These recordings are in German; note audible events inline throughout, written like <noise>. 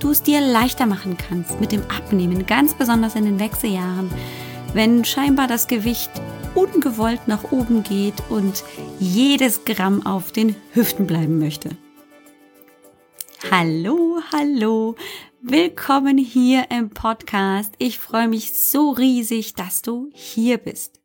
du es dir leichter machen kannst mit dem Abnehmen, ganz besonders in den Wechseljahren, wenn scheinbar das Gewicht ungewollt nach oben geht und jedes Gramm auf den Hüften bleiben möchte. Hallo, hallo, willkommen hier im Podcast. Ich freue mich so riesig, dass du hier bist.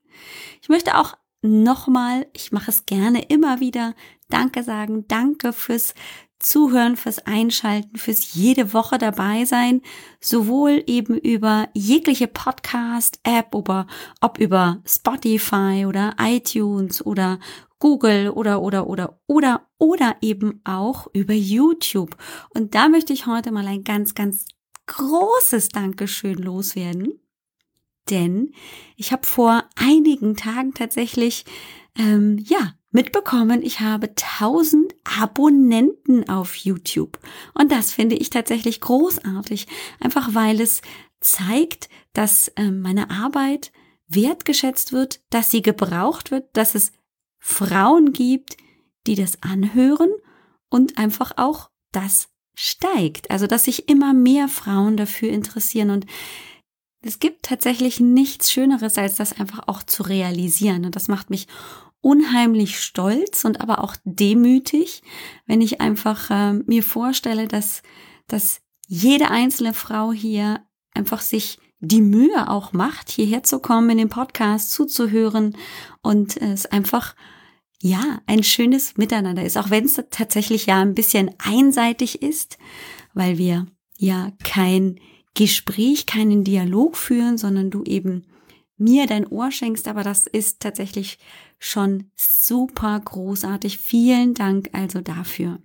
Ich möchte auch nochmal, ich mache es gerne immer wieder, Danke sagen, danke fürs Zuhören, fürs Einschalten, fürs jede Woche dabei sein, sowohl eben über jegliche Podcast-App, oder ob über Spotify oder iTunes oder Google oder oder oder oder oder eben auch über YouTube. Und da möchte ich heute mal ein ganz, ganz großes Dankeschön loswerden. Denn ich habe vor einigen Tagen tatsächlich ähm, ja mitbekommen, ich habe 1000 Abonnenten auf YouTube. Und das finde ich tatsächlich großartig, einfach weil es zeigt, dass äh, meine Arbeit wertgeschätzt wird, dass sie gebraucht wird, dass es Frauen gibt, die das anhören und einfach auch das steigt. Also, dass sich immer mehr Frauen dafür interessieren und es gibt tatsächlich nichts Schöneres, als das einfach auch zu realisieren. Und das macht mich unheimlich stolz und aber auch demütig, wenn ich einfach äh, mir vorstelle, dass, dass jede einzelne Frau hier einfach sich die Mühe auch macht, hierher zu kommen, in den Podcast zuzuhören und es einfach ja, ein schönes Miteinander ist, auch wenn es tatsächlich ja ein bisschen einseitig ist, weil wir ja kein Gespräch, keinen Dialog führen, sondern du eben mir dein Ohr schenkst, aber das ist tatsächlich schon super großartig. Vielen Dank also dafür.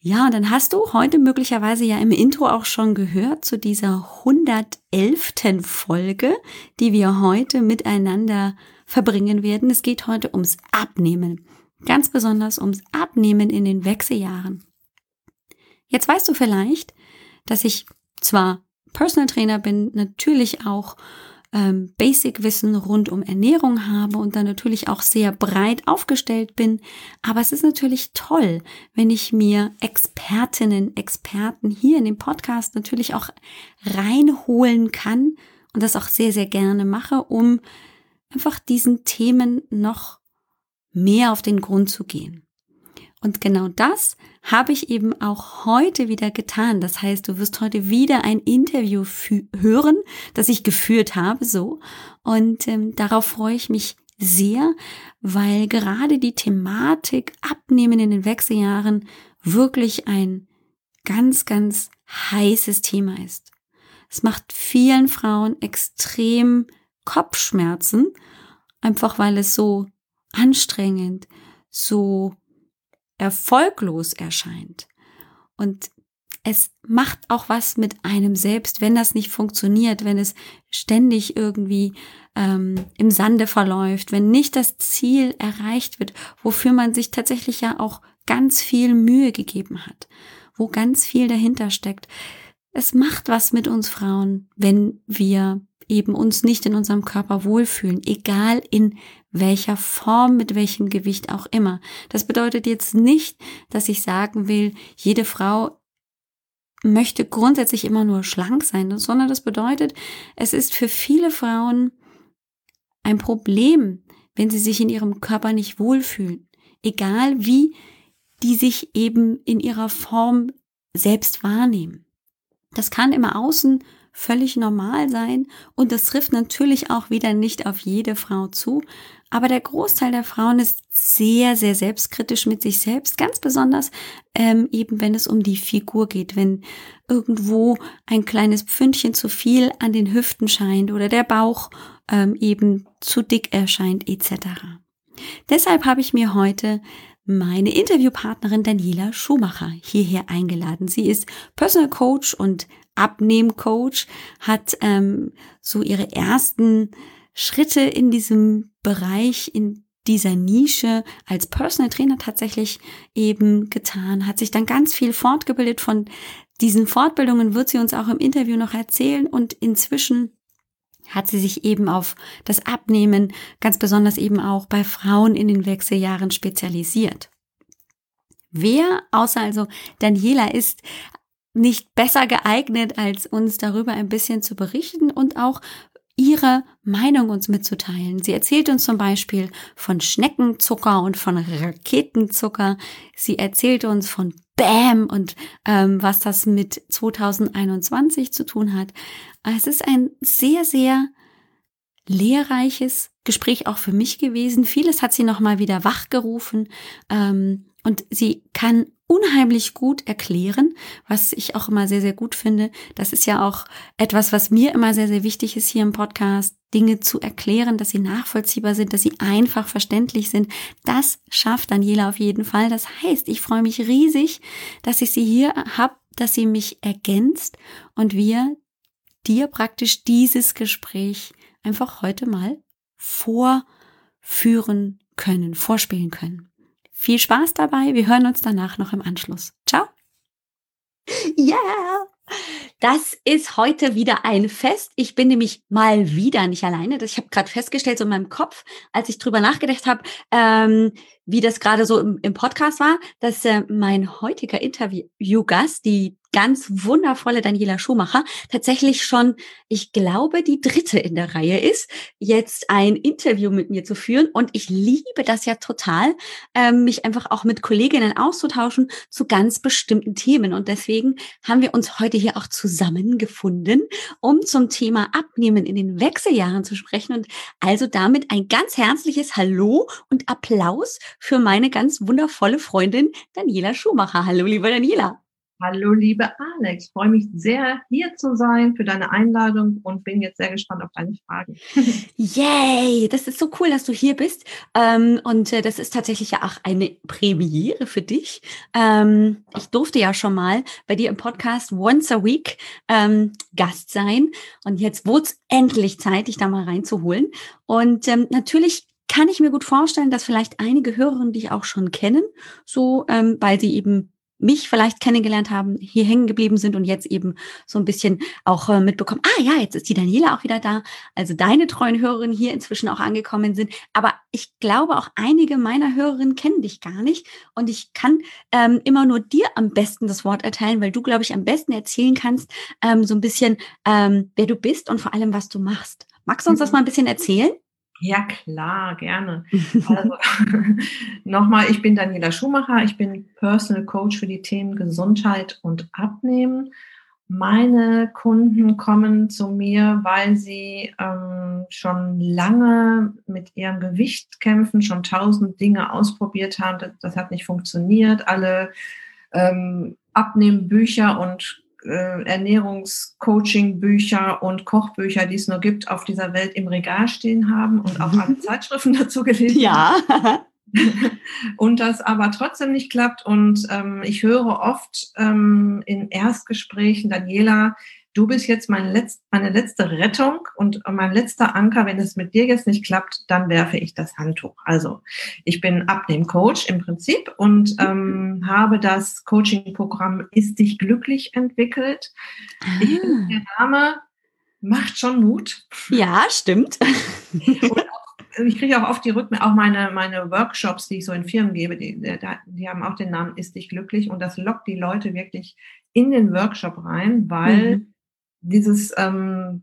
Ja, dann hast du heute möglicherweise ja im Intro auch schon gehört zu dieser 111. Folge, die wir heute miteinander verbringen werden. Es geht heute ums Abnehmen. Ganz besonders ums Abnehmen in den Wechseljahren. Jetzt weißt du vielleicht, dass ich zwar Personal Trainer bin, natürlich auch ähm, Basic-Wissen rund um Ernährung habe und dann natürlich auch sehr breit aufgestellt bin. Aber es ist natürlich toll, wenn ich mir Expertinnen, Experten hier in dem Podcast natürlich auch reinholen kann und das auch sehr, sehr gerne mache, um einfach diesen Themen noch mehr auf den Grund zu gehen. Und genau das habe ich eben auch heute wieder getan. Das heißt, du wirst heute wieder ein Interview hören, das ich geführt habe, so. Und ähm, darauf freue ich mich sehr, weil gerade die Thematik Abnehmen in den Wechseljahren wirklich ein ganz, ganz heißes Thema ist. Es macht vielen Frauen extrem Kopfschmerzen, einfach weil es so anstrengend, so erfolglos erscheint. Und es macht auch was mit einem selbst, wenn das nicht funktioniert, wenn es ständig irgendwie ähm, im Sande verläuft, wenn nicht das Ziel erreicht wird, wofür man sich tatsächlich ja auch ganz viel Mühe gegeben hat, wo ganz viel dahinter steckt. Es macht was mit uns Frauen, wenn wir eben uns nicht in unserem Körper wohlfühlen, egal in welcher Form, mit welchem Gewicht auch immer. Das bedeutet jetzt nicht, dass ich sagen will, jede Frau möchte grundsätzlich immer nur schlank sein, sondern das bedeutet, es ist für viele Frauen ein Problem, wenn sie sich in ihrem Körper nicht wohlfühlen. Egal wie die sich eben in ihrer Form selbst wahrnehmen. Das kann im Außen völlig normal sein und das trifft natürlich auch wieder nicht auf jede Frau zu, aber der Großteil der Frauen ist sehr, sehr selbstkritisch mit sich selbst, ganz besonders ähm, eben, wenn es um die Figur geht, wenn irgendwo ein kleines Pfündchen zu viel an den Hüften scheint oder der Bauch ähm, eben zu dick erscheint etc. Deshalb habe ich mir heute meine Interviewpartnerin Daniela Schumacher hierher eingeladen. Sie ist Personal Coach und Abnehmcoach, hat ähm, so ihre ersten Schritte in diesem Bereich, in dieser Nische als Personal Trainer tatsächlich eben getan, hat sich dann ganz viel fortgebildet. Von diesen Fortbildungen wird sie uns auch im Interview noch erzählen und inzwischen hat sie sich eben auf das Abnehmen, ganz besonders eben auch bei Frauen in den Wechseljahren spezialisiert. Wer außer also Daniela ist nicht besser geeignet, als uns darüber ein bisschen zu berichten und auch ihre Meinung uns mitzuteilen. Sie erzählt uns zum Beispiel von Schneckenzucker und von Raketenzucker. Sie erzählt uns von Bam und ähm, was das mit 2021 zu tun hat. Es ist ein sehr, sehr lehrreiches Gespräch auch für mich gewesen. Vieles hat sie nochmal wieder wachgerufen. Ähm, und sie kann unheimlich gut erklären, was ich auch immer sehr, sehr gut finde. Das ist ja auch etwas, was mir immer sehr, sehr wichtig ist hier im Podcast, Dinge zu erklären, dass sie nachvollziehbar sind, dass sie einfach verständlich sind. Das schafft Daniela auf jeden Fall. Das heißt, ich freue mich riesig, dass ich sie hier habe, dass sie mich ergänzt und wir dir praktisch dieses Gespräch einfach heute mal vorführen können, vorspielen können. Viel Spaß dabei. Wir hören uns danach noch im Anschluss. Ciao. Ja, yeah. das ist heute wieder ein Fest. Ich bin nämlich mal wieder nicht alleine. Ich habe gerade festgestellt, so in meinem Kopf, als ich drüber nachgedacht habe, ähm, wie das gerade so im, im, Podcast war, dass äh, mein heutiger Interviewgast, die ganz wundervolle Daniela Schumacher tatsächlich schon, ich glaube, die dritte in der Reihe ist, jetzt ein Interview mit mir zu führen. Und ich liebe das ja total, ähm, mich einfach auch mit Kolleginnen auszutauschen zu ganz bestimmten Themen. Und deswegen haben wir uns heute hier auch zusammengefunden, um zum Thema Abnehmen in den Wechseljahren zu sprechen. Und also damit ein ganz herzliches Hallo und Applaus für meine ganz wundervolle Freundin Daniela Schumacher. Hallo, liebe Daniela. Hallo, liebe Alex. Freue mich sehr, hier zu sein für deine Einladung und bin jetzt sehr gespannt auf deine Fragen. <laughs> Yay! Das ist so cool, dass du hier bist. Ähm, und äh, das ist tatsächlich ja auch eine Premiere für dich. Ähm, ich durfte ja schon mal bei dir im Podcast Once a Week ähm, Gast sein. Und jetzt wurde es endlich Zeit, dich da mal reinzuholen. Und natürlich kann ich mir gut vorstellen, dass vielleicht einige Hörerinnen dich auch schon kennen, so weil sie eben mich vielleicht kennengelernt haben, hier hängen geblieben sind und jetzt eben so ein bisschen auch äh, mitbekommen, ah ja, jetzt ist die Daniela auch wieder da. Also deine treuen Hörerinnen hier inzwischen auch angekommen sind. Aber ich glaube, auch einige meiner Hörerinnen kennen dich gar nicht. Und ich kann ähm, immer nur dir am besten das Wort erteilen, weil du, glaube ich, am besten erzählen kannst, ähm, so ein bisschen, ähm, wer du bist und vor allem, was du machst. Magst du uns das mhm. mal ein bisschen erzählen? Ja, klar, gerne. Also, <laughs> <laughs> nochmal, ich bin Daniela Schumacher, ich bin Personal Coach für die Themen Gesundheit und Abnehmen. Meine Kunden kommen zu mir, weil sie ähm, schon lange mit ihrem Gewicht kämpfen, schon tausend Dinge ausprobiert haben. Das, das hat nicht funktioniert. Alle ähm, Abnehmbücher und äh, Ernährungscoaching-Bücher und Kochbücher, die es nur gibt, auf dieser Welt im Regal stehen haben und auch alle Zeitschriften <laughs> dazu gelesen. Ja. und das aber trotzdem nicht klappt. Und ähm, ich höre oft ähm, in Erstgesprächen, Daniela, du bist jetzt meine, Letz meine letzte Rettung und mein letzter Anker. Wenn es mit dir jetzt nicht klappt, dann werfe ich das Handtuch. Also ich bin Abnehm-Coach im Prinzip und mhm. ähm, habe das Coaching-Programm Ist dich glücklich entwickelt. Ah. Ich der Name macht schon Mut. Ja, stimmt. <laughs> ich kriege auch oft die Rückmeldung, auch meine, meine Workshops, die ich so in Firmen gebe, die, die haben auch den Namen Ist dich glücklich und das lockt die Leute wirklich in den Workshop rein, weil mhm dieses, ähm,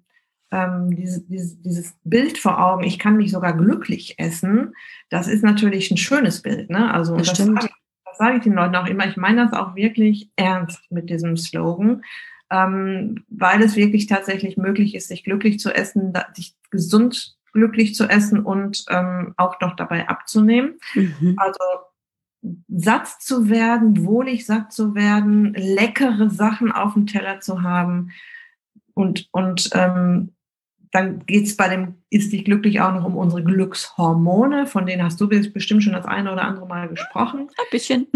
ähm, diese, dieses, dieses Bild vor Augen, ich kann mich sogar glücklich essen, das ist natürlich ein schönes Bild. Ne? Also das, das sage ich, das sage ich den Leuten auch immer. Ich meine das auch wirklich ernst mit diesem Slogan, ähm, weil es wirklich tatsächlich möglich ist, sich glücklich zu essen, sich gesund glücklich zu essen und ähm, auch noch dabei abzunehmen. Mhm. Also satt zu werden, wohlig satt zu werden, leckere Sachen auf dem Teller zu haben, und, und ähm, dann geht es bei dem Ist dich glücklich auch noch um unsere Glückshormone, von denen hast du bestimmt schon das eine oder andere Mal gesprochen. Ein bisschen.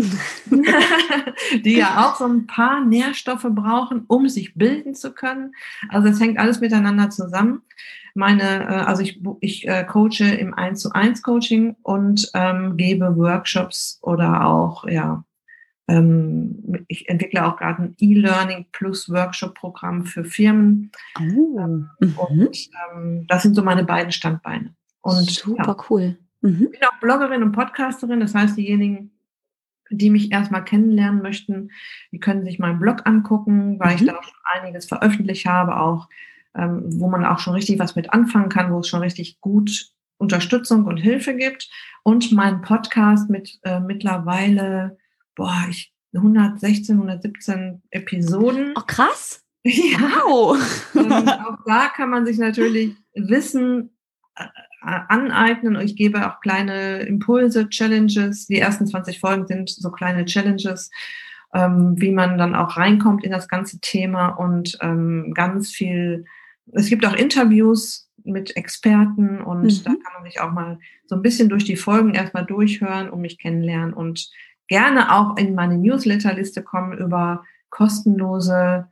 <laughs> Die ja auch so ein paar Nährstoffe brauchen, um sich bilden zu können. Also es hängt alles miteinander zusammen. Meine, äh, also ich, ich äh, coache im 1 zu 1 Coaching und ähm, gebe Workshops oder auch, ja, ich entwickle auch gerade ein E-Learning plus Workshop-Programm für Firmen. Oh. Ähm, mhm. Und ähm, das sind so meine beiden Standbeine. Und, Super ja, cool. Mhm. Ich bin auch Bloggerin und Podcasterin, das heißt, diejenigen, die mich erstmal kennenlernen möchten, die können sich meinen Blog angucken, weil mhm. ich da auch schon einiges veröffentlicht habe, auch ähm, wo man auch schon richtig was mit anfangen kann, wo es schon richtig gut Unterstützung und Hilfe gibt. Und mein Podcast mit äh, mittlerweile boah, ich 116, 117 Episoden. Oh, krass. <laughs> Ja. Wow. Und <laughs> auch da kann man sich natürlich Wissen äh, aneignen. Ich gebe auch kleine Impulse, Challenges. Die ersten 20 Folgen sind so kleine Challenges, ähm, wie man dann auch reinkommt in das ganze Thema und ähm, ganz viel. Es gibt auch Interviews mit Experten und mhm. da kann man sich auch mal so ein bisschen durch die Folgen erstmal durchhören und mich kennenlernen und gerne auch in meine Newsletterliste kommen über kostenlose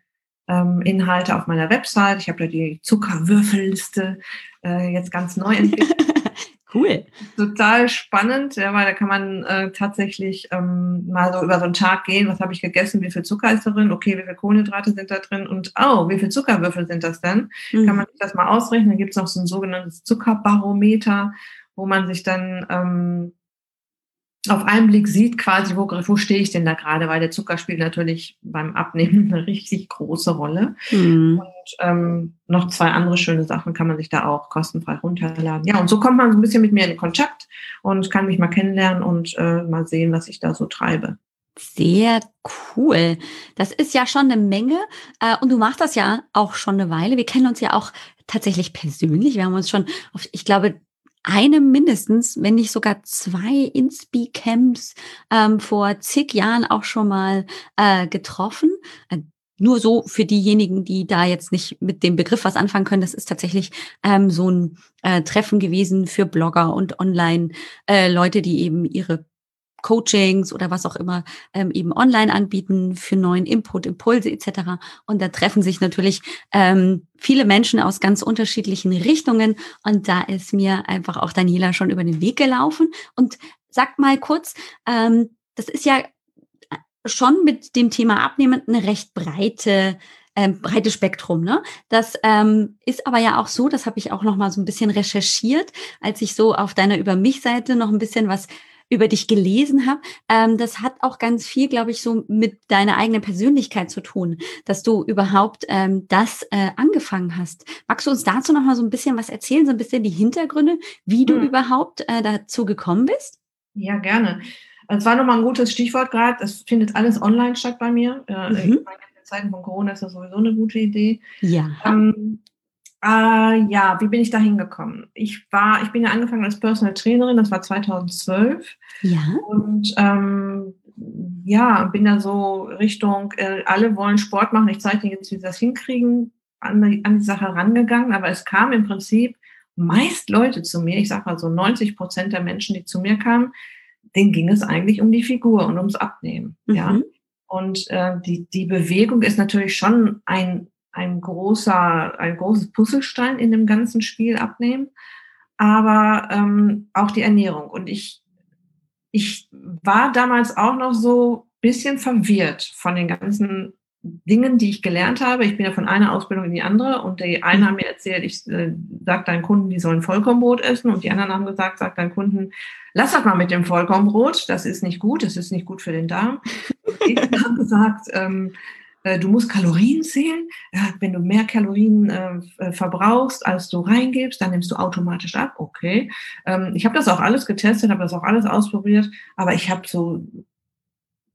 ähm, Inhalte auf meiner Website. Ich habe da die Zuckerwürfelliste äh, jetzt ganz neu entwickelt. <laughs> cool. Total spannend, ja, weil da kann man äh, tatsächlich ähm, mal so über so einen Tag gehen, was habe ich gegessen, wie viel Zucker ist drin, okay, wie viel Kohlenhydrate sind da drin und oh, wie viel Zuckerwürfel sind das denn? Mhm. Kann man sich das mal ausrechnen. Dann gibt es noch so ein sogenanntes Zuckerbarometer, wo man sich dann ähm, auf einen Blick sieht quasi, wo, wo stehe ich denn da gerade, weil der Zucker spielt natürlich beim Abnehmen eine richtig große Rolle. Mhm. Und ähm, noch zwei andere schöne Sachen kann man sich da auch kostenfrei runterladen. Ja, und so kommt man so ein bisschen mit mir in Kontakt und kann mich mal kennenlernen und äh, mal sehen, was ich da so treibe. Sehr cool. Das ist ja schon eine Menge. Äh, und du machst das ja auch schon eine Weile. Wir kennen uns ja auch tatsächlich persönlich. Wir haben uns schon, auf, ich glaube, einem mindestens, wenn nicht sogar zwei Inspi-Camps ähm, vor zig Jahren auch schon mal äh, getroffen. Äh, nur so für diejenigen, die da jetzt nicht mit dem Begriff was anfangen können, das ist tatsächlich ähm, so ein äh, Treffen gewesen für Blogger und Online-Leute, äh, die eben ihre Coachings oder was auch immer ähm, eben online anbieten für neuen Input, Impulse etc. Und da treffen sich natürlich ähm, viele Menschen aus ganz unterschiedlichen Richtungen. Und da ist mir einfach auch Daniela schon über den Weg gelaufen. Und sag mal kurz, ähm, das ist ja schon mit dem Thema Abnehmen eine recht breite ähm, breites Spektrum. Ne? Das ähm, ist aber ja auch so, das habe ich auch noch mal so ein bisschen recherchiert, als ich so auf deiner Über mich Seite noch ein bisschen was über dich gelesen habe, ähm, das hat auch ganz viel, glaube ich, so mit deiner eigenen Persönlichkeit zu tun, dass du überhaupt ähm, das äh, angefangen hast. Magst du uns dazu noch mal so ein bisschen was erzählen, so ein bisschen die Hintergründe, wie du hm. überhaupt äh, dazu gekommen bist? Ja, gerne. Es war nochmal ein gutes Stichwort gerade. Es findet alles online statt bei mir. Äh, mhm. In Zeiten von Corona ist das sowieso eine gute Idee. Ja. Ähm, äh, ja, wie bin ich da hingekommen? Ich war, ich bin ja angefangen als Personal Trainerin, das war 2012. Ja. Und ähm, ja, bin da so Richtung, äh, alle wollen Sport machen, ich zeige dir jetzt, wie sie das hinkriegen, an die, an die Sache rangegangen. Aber es kam im Prinzip meist Leute zu mir, ich sag mal so 90 Prozent der Menschen, die zu mir kamen, denen ging es eigentlich um die Figur und ums Abnehmen. Mhm. Ja. Und äh, die, die Bewegung ist natürlich schon ein ein großer, ein großes Puzzlestein in dem ganzen Spiel abnehmen, aber ähm, auch die Ernährung. Und ich, ich war damals auch noch so bisschen verwirrt von den ganzen Dingen, die ich gelernt habe. Ich bin ja von einer Ausbildung in die andere und die einen haben mir erzählt, ich äh, sag deinen Kunden, die sollen Vollkornbrot essen und die anderen haben gesagt, sag deinen Kunden, lass das mal mit dem Vollkornbrot, das ist nicht gut, das ist nicht gut für den Darm. Und die <laughs> haben gesagt, ähm, äh, du musst Kalorien zählen. Wenn du mehr Kalorien äh, äh, verbrauchst, als du reingibst, dann nimmst du automatisch ab. Okay. Ähm, ich habe das auch alles getestet, habe das auch alles ausprobiert, aber ich habe so,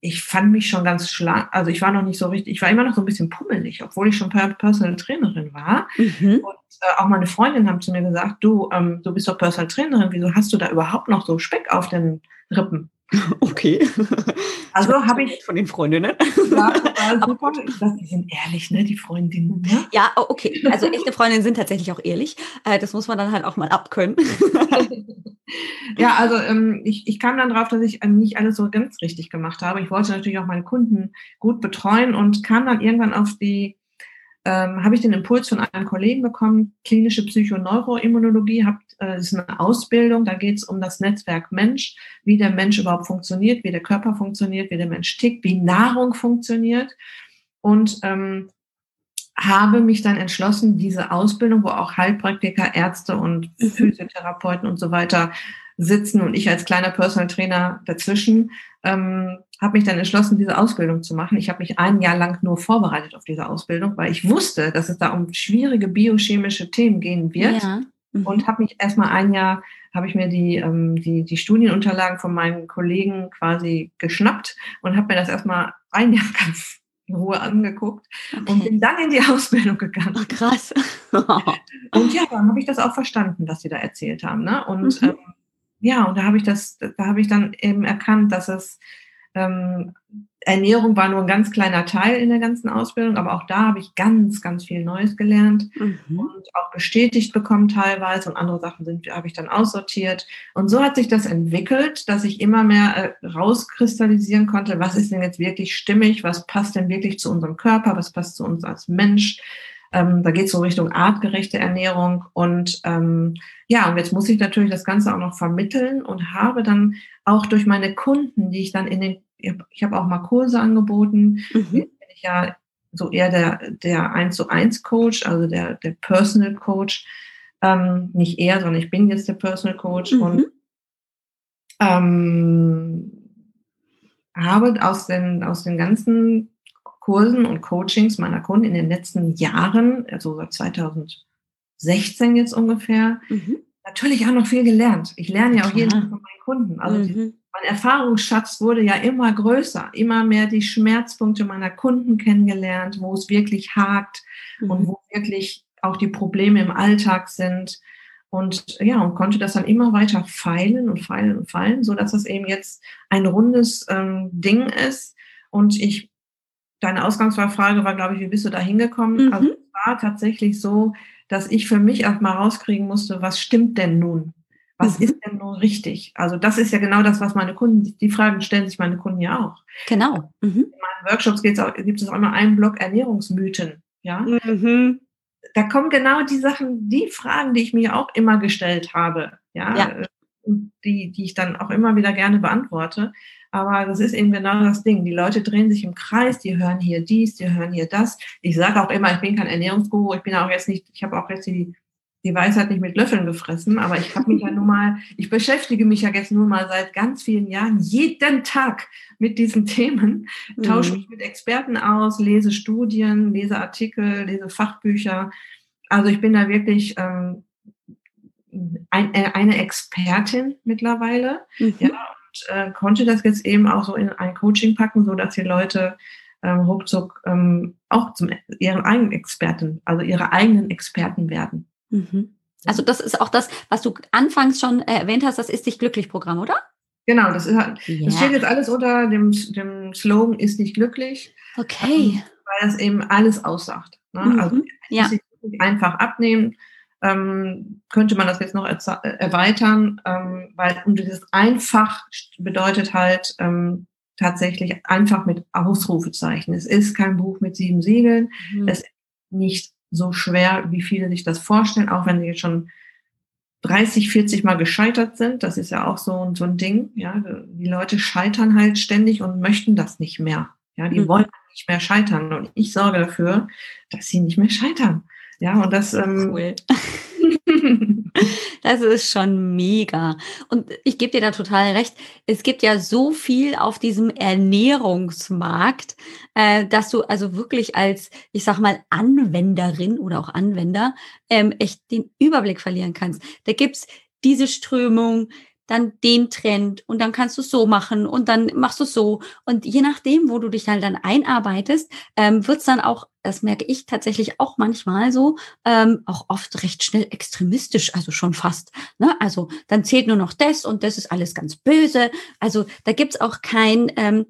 ich fand mich schon ganz schlank. Also ich war noch nicht so richtig, ich war immer noch so ein bisschen pummelig, obwohl ich schon Personal Trainerin war. Mhm. Und äh, auch meine Freundin haben zu mir gesagt, du, ähm, du bist doch Personal Trainerin, wieso hast du da überhaupt noch so Speck auf den Rippen? <laughs> Okay. Also habe ich von den Freundinnen. Ja, <laughs> total super. die sind ehrlich, ne, die Freundinnen. Ne? Ja, oh, okay. Also echte Freundinnen sind tatsächlich auch ehrlich. Äh, das muss man dann halt auch mal abkönnen. <laughs> ja, also ähm, ich, ich kam dann drauf, dass ich ähm, nicht alles so ganz richtig gemacht habe. Ich wollte natürlich auch meine Kunden gut betreuen und kam dann irgendwann auf die ähm, habe ich den Impuls von einem Kollegen bekommen, klinische Psychoneuroimmunologie, habt, äh, ist eine Ausbildung, da geht es um das Netzwerk Mensch, wie der Mensch überhaupt funktioniert, wie der Körper funktioniert, wie der Mensch tickt, wie Nahrung funktioniert. Und ähm, habe mich dann entschlossen, diese Ausbildung, wo auch Heilpraktiker, Ärzte und mhm. Physiotherapeuten und so weiter sitzen und ich als kleiner Personal Trainer dazwischen, ähm, habe mich dann entschlossen, diese Ausbildung zu machen. Ich habe mich ein Jahr lang nur vorbereitet auf diese Ausbildung, weil ich wusste, dass es da um schwierige biochemische Themen gehen wird. Ja. Mhm. Und habe mich erstmal ein Jahr, habe ich mir die, ähm, die, die Studienunterlagen von meinen Kollegen quasi geschnappt und habe mir das erstmal ein Jahr <laughs> ganz in Ruhe angeguckt okay. und bin dann in die <laughs> Ausbildung gegangen. Oh, krass. <laughs> und ja, dann habe ich das auch verstanden, was sie da erzählt haben. Ne? Und mhm. ähm, ja, und da habe ich das, da habe ich dann eben erkannt, dass es ähm, Ernährung war nur ein ganz kleiner Teil in der ganzen Ausbildung, aber auch da habe ich ganz, ganz viel Neues gelernt mhm. und auch bestätigt bekommen teilweise und andere Sachen sind, habe ich dann aussortiert. Und so hat sich das entwickelt, dass ich immer mehr äh, rauskristallisieren konnte, was ist denn jetzt wirklich stimmig, was passt denn wirklich zu unserem Körper, was passt zu uns als Mensch. Ähm, da geht es so Richtung artgerechte Ernährung und ähm, ja, und jetzt muss ich natürlich das Ganze auch noch vermitteln und habe dann auch durch meine Kunden, die ich dann in den ich habe auch mal Kurse angeboten. Mhm. Bin ich ja so eher der, der 1 zu 1 Coach, also der, der Personal Coach. Ähm, nicht eher, sondern ich bin jetzt der Personal Coach mhm. und ähm, habe aus den, aus den ganzen Kursen und Coachings meiner Kunden in den letzten Jahren, also seit 2016 jetzt ungefähr, mhm. natürlich auch noch viel gelernt. Ich lerne ja auch jeden Tag von meinen Kunden. Also mhm. Mein Erfahrungsschatz wurde ja immer größer, immer mehr die Schmerzpunkte meiner Kunden kennengelernt, wo es wirklich hakt mhm. und wo wirklich auch die Probleme im Alltag sind. Und ja, und konnte das dann immer weiter feilen und feilen und feilen, so dass das eben jetzt ein rundes ähm, Ding ist. Und ich, deine Ausgangsfrage war, glaube ich, wie bist du da hingekommen? Mhm. Also es war tatsächlich so, dass ich für mich erstmal rauskriegen musste, was stimmt denn nun? Was mhm. ist denn nun richtig? Also das ist ja genau das, was meine Kunden, die Fragen stellen sich meine Kunden ja auch. Genau. Mhm. In meinen Workshops auch, gibt es auch immer einen Block Ernährungsmythen. Ja. Mhm. Da kommen genau die Sachen, die Fragen, die ich mir auch immer gestellt habe. Ja. ja. Die, die ich dann auch immer wieder gerne beantworte. Aber das ist eben genau das Ding. Die Leute drehen sich im Kreis, die hören hier dies, die hören hier das. Ich sage auch immer, ich bin kein Ernährungsguru, ich bin auch jetzt nicht, ich habe auch jetzt die die Weisheit nicht mit Löffeln gefressen, aber ich habe mich ja nun mal, ich beschäftige mich ja jetzt nun mal seit ganz vielen Jahren jeden Tag mit diesen Themen, tausche mhm. mich mit Experten aus, lese Studien, lese Artikel, lese Fachbücher. Also ich bin da wirklich ähm, ein, äh, eine Expertin mittlerweile. Mhm. Ja, und äh, konnte das jetzt eben auch so in ein Coaching packen, so dass die Leute ähm, ruckzuck ähm, auch zum ihren eigenen Experten, also ihre eigenen Experten werden. Mhm. Also das ist auch das, was du anfangs schon erwähnt hast, das ist dich glücklich Programm, oder? Genau, das, ist, halt, ja. das steht jetzt alles unter dem, dem Slogan ist nicht glücklich. Okay. Ähm, weil das eben alles aussagt. Ne? Mhm. Also ja. einfach abnehmen. Ähm, könnte man das jetzt noch erweitern, ähm, weil und dieses einfach bedeutet halt ähm, tatsächlich einfach mit Ausrufezeichen. Es ist kein Buch mit sieben Siegeln. Mhm. Es ist nicht so schwer, wie viele sich das vorstellen, auch wenn sie jetzt schon 30, 40 Mal gescheitert sind. Das ist ja auch so, so ein Ding. Ja, die Leute scheitern halt ständig und möchten das nicht mehr. Ja, die mhm. wollen nicht mehr scheitern. Und ich sorge dafür, dass sie nicht mehr scheitern. Ja, und das. Ähm, cool. <laughs> Das ist schon mega. Und ich gebe dir da total recht. Es gibt ja so viel auf diesem Ernährungsmarkt, äh, dass du also wirklich als, ich sag mal, Anwenderin oder auch Anwender ähm, echt den Überblick verlieren kannst. Da gibt's diese Strömung, dann den Trend und dann kannst du es so machen und dann machst du es so. Und je nachdem, wo du dich halt dann einarbeitest, ähm, wird es dann auch, das merke ich tatsächlich auch manchmal so, ähm, auch oft recht schnell extremistisch, also schon fast. Ne? Also dann zählt nur noch das und das ist alles ganz böse. Also da gibt's auch kein, ähm,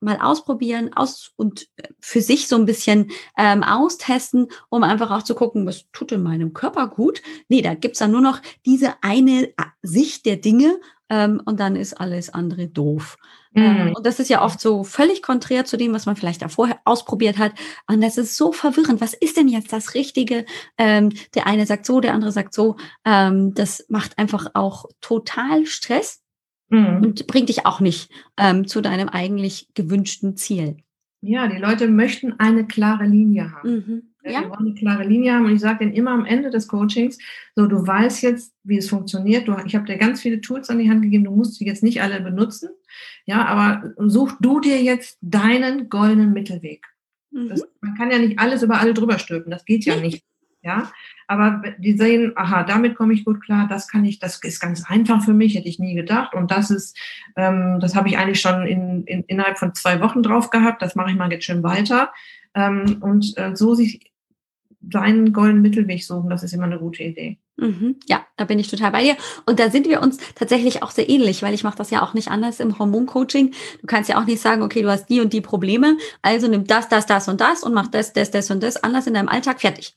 mal ausprobieren aus und für sich so ein bisschen ähm, austesten, um einfach auch zu gucken, was tut in meinem Körper gut. Nee, da gibt's dann nur noch diese eine äh, Sicht der Dinge ähm, und dann ist alles andere doof. Ähm, mhm. und das ist ja oft so völlig konträr zu dem, was man vielleicht da vorher ausprobiert hat. Und das ist so verwirrend. Was ist denn jetzt das Richtige? Ähm, der eine sagt so, der andere sagt so. Ähm, das macht einfach auch total Stress mhm. und bringt dich auch nicht ähm, zu deinem eigentlich gewünschten Ziel. Ja, die Leute möchten eine klare Linie haben. Mhm. Ja. Die wollen eine klare Linie haben und ich sage denen immer am Ende des Coachings, so du weißt jetzt, wie es funktioniert. Du, ich habe dir ganz viele Tools an die Hand gegeben, du musst die jetzt nicht alle benutzen. Ja, aber such du dir jetzt deinen goldenen Mittelweg. Mhm. Das, man kann ja nicht alles über alle drüber stülpen, das geht ja nicht. Ja, aber die sehen, aha, damit komme ich gut klar, das kann ich, das ist ganz einfach für mich, hätte ich nie gedacht. Und das ist, ähm, das habe ich eigentlich schon in, in, innerhalb von zwei Wochen drauf gehabt, das mache ich mal jetzt schön weiter. Ähm, und äh, so sich seinen goldenen Mittelweg suchen, das ist immer eine gute Idee. Mhm. Ja, da bin ich total bei dir. Und da sind wir uns tatsächlich auch sehr ähnlich, weil ich mache das ja auch nicht anders im Hormoncoaching. Du kannst ja auch nicht sagen, okay, du hast die und die Probleme, also nimm das, das, das und das und mach das, das, das und das anders in deinem Alltag, fertig.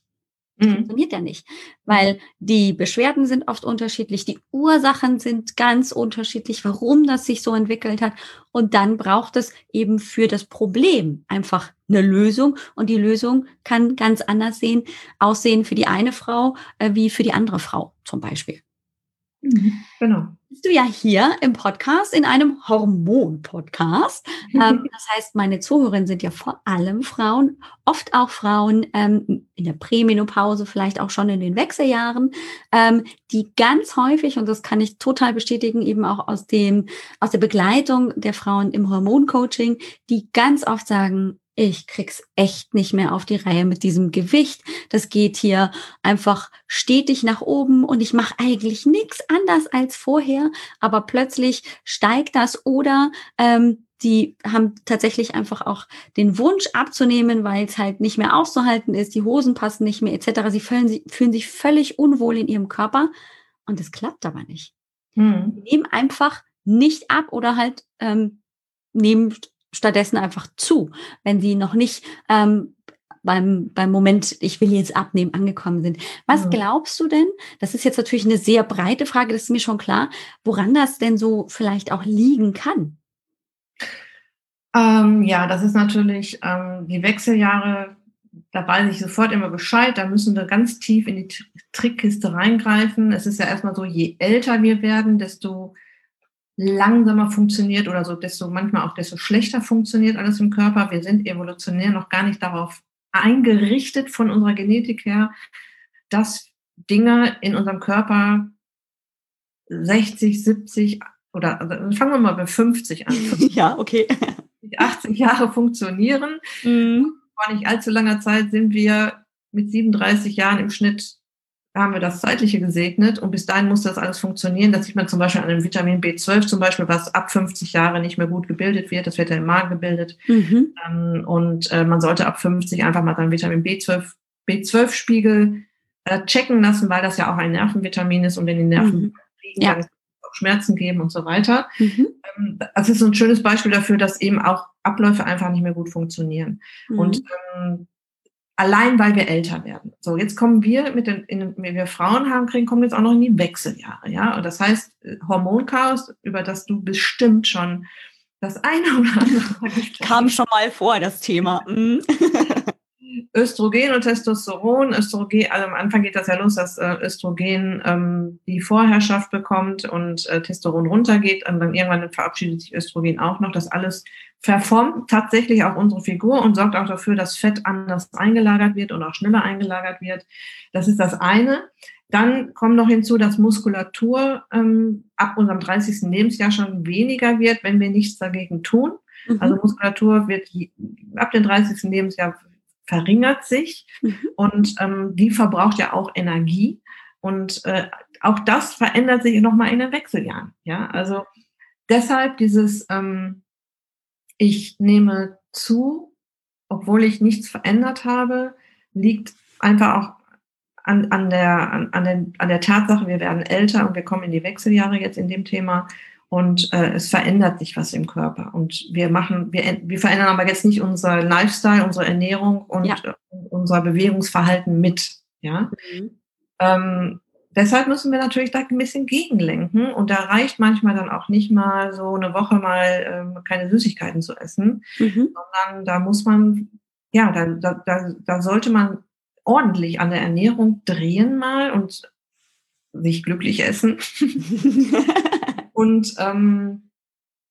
Mhm. Funktioniert ja nicht, weil die Beschwerden sind oft unterschiedlich, die Ursachen sind ganz unterschiedlich, warum das sich so entwickelt hat. Und dann braucht es eben für das Problem einfach eine Lösung. Und die Lösung kann ganz anders sehen, aussehen für die eine Frau äh, wie für die andere Frau zum Beispiel. Mhm, genau. Bist du ja hier im Podcast, in einem Hormon-Podcast. <laughs> Ähm, das heißt, meine Zuhörerinnen sind ja vor allem Frauen, oft auch Frauen ähm, in der Prämenopause, vielleicht auch schon in den Wechseljahren, ähm, die ganz häufig, und das kann ich total bestätigen, eben auch aus dem, aus der Begleitung der Frauen im Hormoncoaching, die ganz oft sagen, ich krieg's echt nicht mehr auf die Reihe mit diesem Gewicht. Das geht hier einfach stetig nach oben und ich mache eigentlich nichts anders als vorher, aber plötzlich steigt das oder ähm, die haben tatsächlich einfach auch den Wunsch abzunehmen, weil es halt nicht mehr auszuhalten ist, die Hosen passen nicht mehr etc. Sie fühlen, fühlen sich völlig unwohl in ihrem Körper und es klappt aber nicht. Hm. Die nehmen einfach nicht ab oder halt ähm, nehmen stattdessen einfach zu, wenn sie noch nicht ähm, beim, beim Moment, ich will jetzt abnehmen, angekommen sind. Was mhm. glaubst du denn? Das ist jetzt natürlich eine sehr breite Frage, das ist mir schon klar, woran das denn so vielleicht auch liegen kann. Ähm, ja, das ist natürlich ähm, die Wechseljahre, da weiß ich sofort immer Bescheid, da müssen wir ganz tief in die Trickkiste reingreifen. Es ist ja erstmal so, je älter wir werden, desto langsamer funktioniert oder so, desto manchmal auch desto schlechter funktioniert alles im Körper. Wir sind evolutionär noch gar nicht darauf eingerichtet von unserer Genetik her, dass Dinge in unserem Körper 60, 70 oder also fangen wir mal bei 50 an. <laughs> Ja, okay. 80 Jahre funktionieren. Mhm. Vor nicht allzu langer Zeit sind wir mit 37 Jahren im Schnitt haben wir das Zeitliche gesegnet und bis dahin muss das alles funktionieren. Das sieht man zum Beispiel an dem Vitamin B12 zum Beispiel, was ab 50 Jahre nicht mehr gut gebildet wird. Das wird ja im Magen gebildet. Mhm. Ähm, und äh, man sollte ab 50 einfach mal seinen Vitamin B12, B12-Spiegel äh, checken lassen, weil das ja auch ein Nervenvitamin ist und wenn die Nerven mhm. fliegen, ja. auch Schmerzen geben und so weiter. Mhm. Ähm, das ist ein schönes Beispiel dafür, dass eben auch Abläufe einfach nicht mehr gut funktionieren. Mhm. Und ähm, allein weil wir älter werden. So, jetzt kommen wir mit den, in, wenn wir Frauen haben kriegen, kommen jetzt auch noch in die Wechseljahre, ja. Und das heißt, äh, Hormonchaos, über das du bestimmt schon das eine oder andere <laughs> kam schon mal vor, das Thema. Mhm. <laughs> <laughs> Östrogen und Testosteron. Östrogen, also am Anfang geht das ja los, dass äh, Östrogen ähm, die Vorherrschaft bekommt und äh, Testosteron runtergeht. Und dann irgendwann verabschiedet sich Östrogen auch noch. Das alles verformt tatsächlich auch unsere Figur und sorgt auch dafür, dass Fett anders eingelagert wird und auch schneller eingelagert wird. Das ist das eine. Dann kommt noch hinzu, dass Muskulatur ähm, ab unserem 30. Lebensjahr schon weniger wird, wenn wir nichts dagegen tun. Mhm. Also Muskulatur wird ab dem 30. Lebensjahr verringert sich mhm. und ähm, die verbraucht ja auch Energie. Und äh, auch das verändert sich nochmal in den Wechseljahren. Ja, also deshalb dieses, ähm, ich nehme zu, obwohl ich nichts verändert habe, liegt einfach auch an, an, der, an, an, den, an der Tatsache, wir werden älter und wir kommen in die Wechseljahre jetzt in dem Thema und äh, es verändert sich was im Körper. Und wir machen, wir, wir verändern aber jetzt nicht unser Lifestyle, unsere Ernährung und ja. Unser Bewegungsverhalten mit. Ja. Mhm. Ähm, deshalb müssen wir natürlich da ein bisschen gegenlenken. Und da reicht manchmal dann auch nicht mal so eine Woche mal ähm, keine Süßigkeiten zu essen, mhm. sondern da muss man, ja, da, da, da, da sollte man ordentlich an der Ernährung drehen mal und sich glücklich essen. <laughs> und, ähm,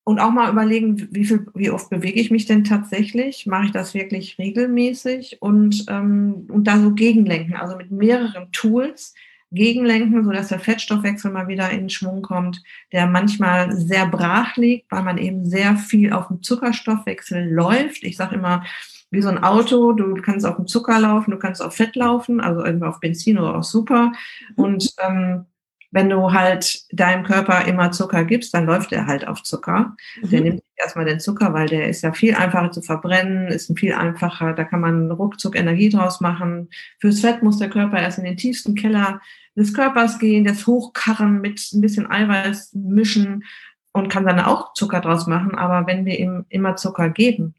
und auch mal überlegen, wie viel, wie oft bewege ich mich denn tatsächlich? Mache ich das wirklich regelmäßig? Und, ähm, und da so gegenlenken, also mit mehreren Tools gegenlenken, sodass der Fettstoffwechsel mal wieder in Schwung kommt, der manchmal sehr brach liegt, weil man eben sehr viel auf dem Zuckerstoffwechsel läuft. Ich sage immer, wie so ein Auto. Du kannst auf dem Zucker laufen, du kannst auf Fett laufen, also irgendwie auf Benzin oder auf Super. Und ähm, wenn du halt deinem Körper immer Zucker gibst, dann läuft er halt auf Zucker. Mhm. Der nimmt erstmal den Zucker, weil der ist ja viel einfacher zu verbrennen, ist viel einfacher, da kann man ruckzuck Energie draus machen. Fürs Fett muss der Körper erst in den tiefsten Keller des Körpers gehen, das hochkarren, mit ein bisschen Eiweiß mischen und kann dann auch Zucker draus machen. Aber wenn wir ihm immer Zucker geben,